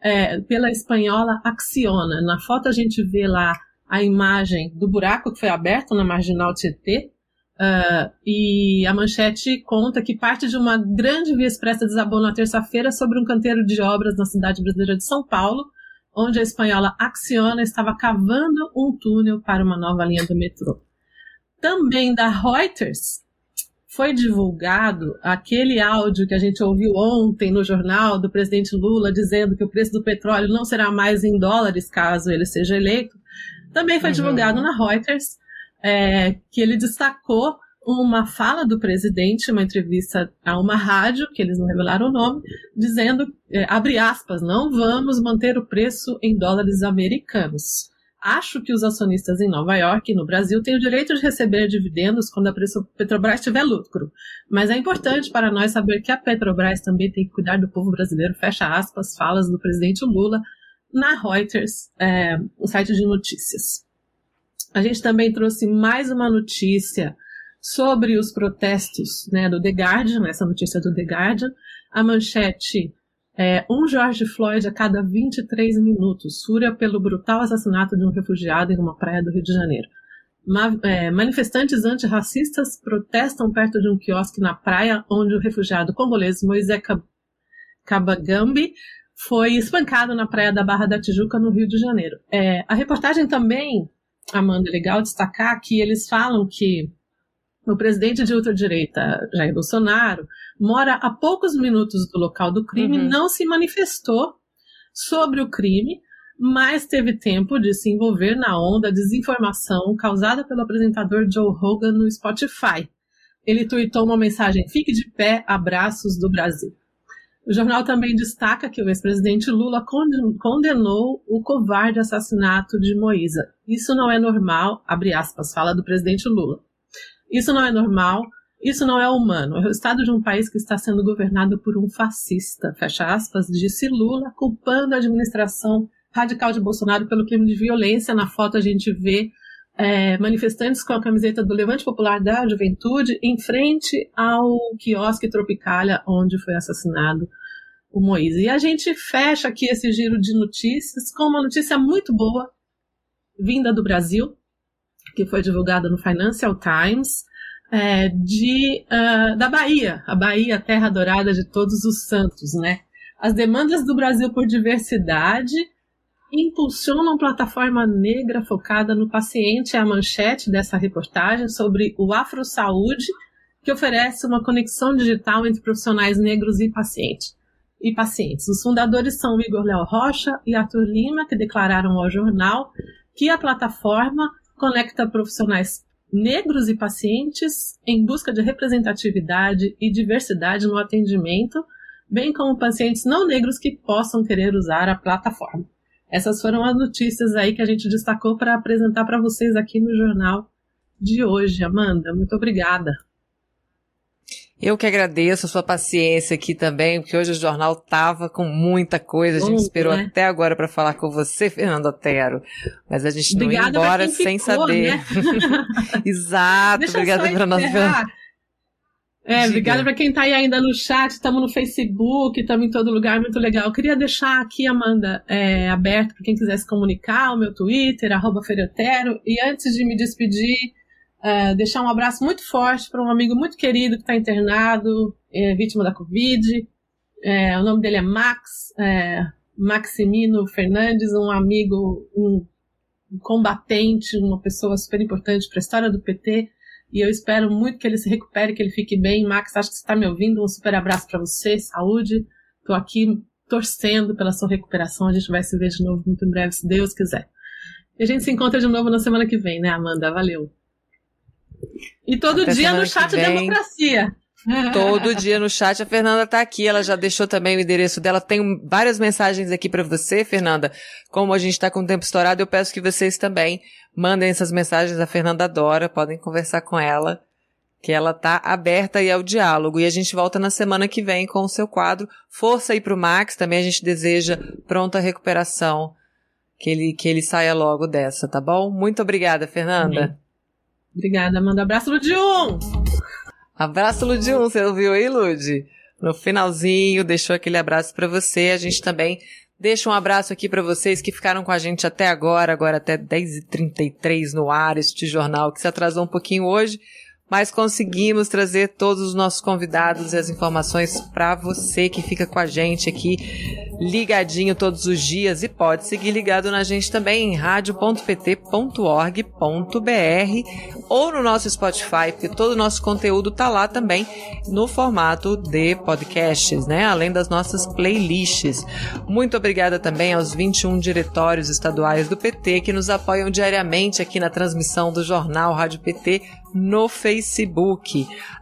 é, pela espanhola Acciona. Na foto a gente vê lá a imagem do buraco que foi aberto na marginal Tietê, uh, e a manchete conta que parte de uma grande via expressa desabou na terça-feira sobre um canteiro de obras na cidade brasileira de São Paulo, onde a espanhola Acciona estava cavando um túnel para uma nova linha do metrô também da Reuters, foi divulgado aquele áudio que a gente ouviu ontem no jornal do presidente Lula dizendo que o preço do petróleo não será mais em dólares caso ele seja eleito. Também foi uhum. divulgado na Reuters é, que ele destacou uma fala do presidente, uma entrevista a uma rádio, que eles não revelaram o nome, dizendo, é, abre aspas, não vamos manter o preço em dólares americanos. Acho que os acionistas em Nova York e no Brasil têm o direito de receber dividendos quando a Petrobras tiver lucro. Mas é importante para nós saber que a Petrobras também tem que cuidar do povo brasileiro. Fecha aspas, falas do presidente Lula na Reuters, é, o site de notícias. A gente também trouxe mais uma notícia sobre os protestos né, do The Guardian, essa notícia do The Guardian. A manchete é um George Floyd a cada 23 minutos, fúria pelo brutal assassinato de um refugiado em uma praia do Rio de Janeiro. Ma é, manifestantes antirracistas protestam perto de um quiosque na praia onde o refugiado congolês Moisés Kabagambi foi espancado na praia da Barra da Tijuca, no Rio de Janeiro. É, a reportagem também, Amanda, é legal destacar que eles falam que o presidente de ultradireita, Jair Bolsonaro, mora a poucos minutos do local do crime, uhum. não se manifestou sobre o crime, mas teve tempo de se envolver na onda de desinformação causada pelo apresentador Joe Rogan no Spotify. Ele tweetou uma mensagem: Fique de pé, abraços do Brasil. O jornal também destaca que o ex-presidente Lula condenou o covarde assassinato de Moisa. Isso não é normal, abre aspas, fala do presidente Lula. Isso não é normal, isso não é humano. É o estado de um país que está sendo governado por um fascista, fecha aspas, disse Lula, culpando a administração radical de Bolsonaro pelo crime de violência. Na foto a gente vê é, manifestantes com a camiseta do Levante Popular da Juventude em frente ao quiosque Tropicália, onde foi assassinado o Moise. E a gente fecha aqui esse giro de notícias com uma notícia muito boa, vinda do Brasil, que foi divulgada no Financial Times, é, de, uh, da Bahia, a Bahia, terra dourada de todos os santos, né? As demandas do Brasil por diversidade impulsionam plataforma negra focada no paciente, é a manchete dessa reportagem sobre o Afro Saúde, que oferece uma conexão digital entre profissionais negros e pacientes. E pacientes. Os fundadores são Igor Léo Rocha e Arthur Lima, que declararam ao jornal que a plataforma conecta profissionais negros e pacientes em busca de representatividade e diversidade no atendimento, bem como pacientes não negros que possam querer usar a plataforma. Essas foram as notícias aí que a gente destacou para apresentar para vocês aqui no jornal de hoje. Amanda, muito obrigada. Eu que agradeço a sua paciência aqui também, porque hoje o jornal tava com muita coisa. A gente esperou né? até agora para falar com você, Fernando Otero. Mas a gente não ia embora sem ficou, saber. Né? Exato, Deixa obrigada para nós. É, obrigada para quem está aí ainda no chat, estamos no Facebook, estamos em todo lugar, muito legal. Eu queria deixar aqui, Amanda, é, aberto para quem quiser se comunicar, o meu Twitter, arroba Ferotero. E antes de me despedir, Uh, deixar um abraço muito forte para um amigo muito querido que está internado, é, vítima da Covid. É, o nome dele é Max, é, Maximino Fernandes, um amigo, um, um combatente, uma pessoa super importante para a história do PT. E eu espero muito que ele se recupere, que ele fique bem. Max, acho que você está me ouvindo. Um super abraço para você, saúde. Estou aqui torcendo pela sua recuperação. A gente vai se ver de novo muito em breve, se Deus quiser. E a gente se encontra de novo na semana que vem, né, Amanda? Valeu! E todo Até dia no chat Democracia. Todo dia no chat. A Fernanda está aqui, ela já deixou também o endereço dela. Tem várias mensagens aqui para você, Fernanda. Como a gente está com o tempo estourado, eu peço que vocês também mandem essas mensagens. A Fernanda adora, podem conversar com ela, que ela tá aberta aí ao diálogo. E a gente volta na semana que vem com o seu quadro. Força aí pro Max, também a gente deseja pronta recuperação. Que ele, que ele saia logo dessa, tá bom? Muito obrigada, Fernanda. Obrigada, manda abraço, Ludium! Abraço, Ludium, você ouviu aí, Lud? No finalzinho, deixou aquele abraço para você. A gente também deixa um abraço aqui para vocês que ficaram com a gente até agora, agora até 10h33 no ar, este jornal que se atrasou um pouquinho hoje, mas conseguimos trazer todos os nossos convidados e as informações para você que fica com a gente aqui ligadinho todos os dias e pode seguir ligado na gente também em radio.pt.org.br ou no nosso Spotify, porque todo o nosso conteúdo tá lá também no formato de podcasts, né? Além das nossas playlists. Muito obrigada também aos 21 diretórios estaduais do PT que nos apoiam diariamente aqui na transmissão do jornal Rádio PT no Facebook.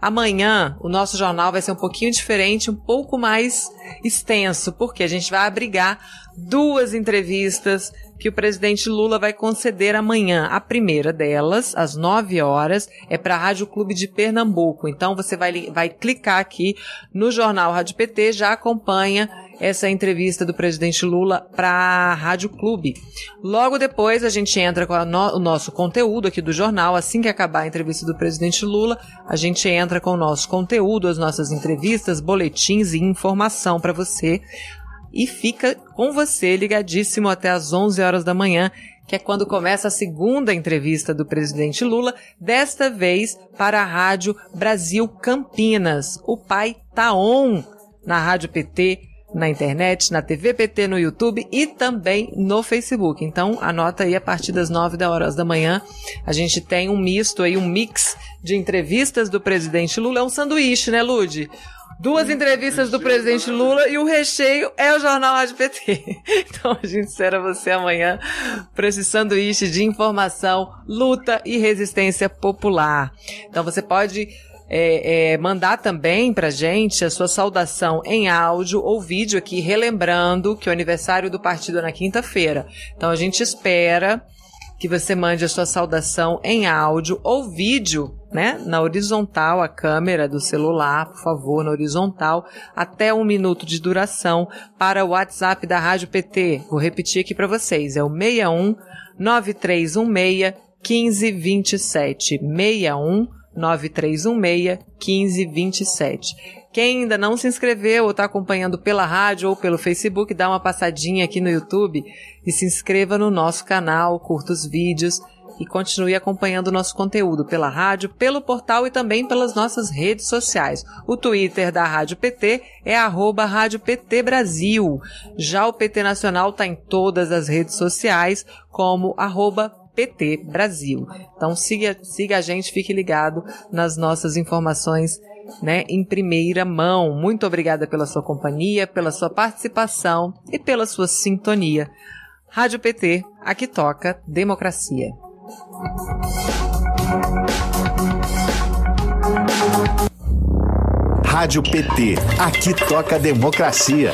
Amanhã o nosso jornal vai ser um pouquinho diferente, um pouco mais extenso, porque a gente vai abrigar duas entrevistas que o presidente Lula vai conceder amanhã. A primeira delas, às 9 horas, é para a Rádio Clube de Pernambuco. Então você vai, vai clicar aqui no Jornal Rádio PT, já acompanha essa entrevista do presidente Lula para a Rádio Clube. Logo depois a gente entra com no, o nosso conteúdo aqui do jornal. Assim que acabar a entrevista do presidente Lula, a gente entra com o nosso conteúdo, as nossas entrevistas, boletins e informação para você. E fica com você ligadíssimo até às 11 horas da manhã, que é quando começa a segunda entrevista do presidente Lula, desta vez para a Rádio Brasil Campinas. O pai tá on na Rádio PT na internet, na TV PT, no YouTube e também no Facebook. Então, anota aí a partir das 9 horas da manhã. A gente tem um misto aí, um mix de entrevistas do presidente Lula. É um sanduíche, né, Lude? Duas entrevistas do presidente Lula e o recheio é o Jornal Rádio PT. Então a gente espera você amanhã para esse sanduíche de informação, luta e resistência popular. Então você pode é, é, mandar também pra gente a sua saudação em áudio ou vídeo aqui, relembrando que o aniversário do partido é na quinta-feira. Então a gente espera que você mande a sua saudação em áudio ou vídeo, né? Na horizontal, a câmera do celular, por favor, na horizontal, até um minuto de duração para o WhatsApp da Rádio PT. Vou repetir aqui para vocês, é o 61 9316 1527 61 9316 1527. Quem ainda não se inscreveu ou está acompanhando pela rádio ou pelo Facebook, dá uma passadinha aqui no YouTube e se inscreva no nosso canal, curta os vídeos e continue acompanhando o nosso conteúdo pela rádio, pelo portal e também pelas nossas redes sociais. O Twitter da Rádio PT é arroba Rádio PT Brasil. Já o PT Nacional está em todas as redes sociais como arroba PT Brasil. Então siga, siga a gente, fique ligado nas nossas informações né, em primeira mão. Muito obrigada pela sua companhia, pela sua participação e pela sua sintonia. Rádio PT, aqui toca democracia. Rádio PT, aqui toca democracia.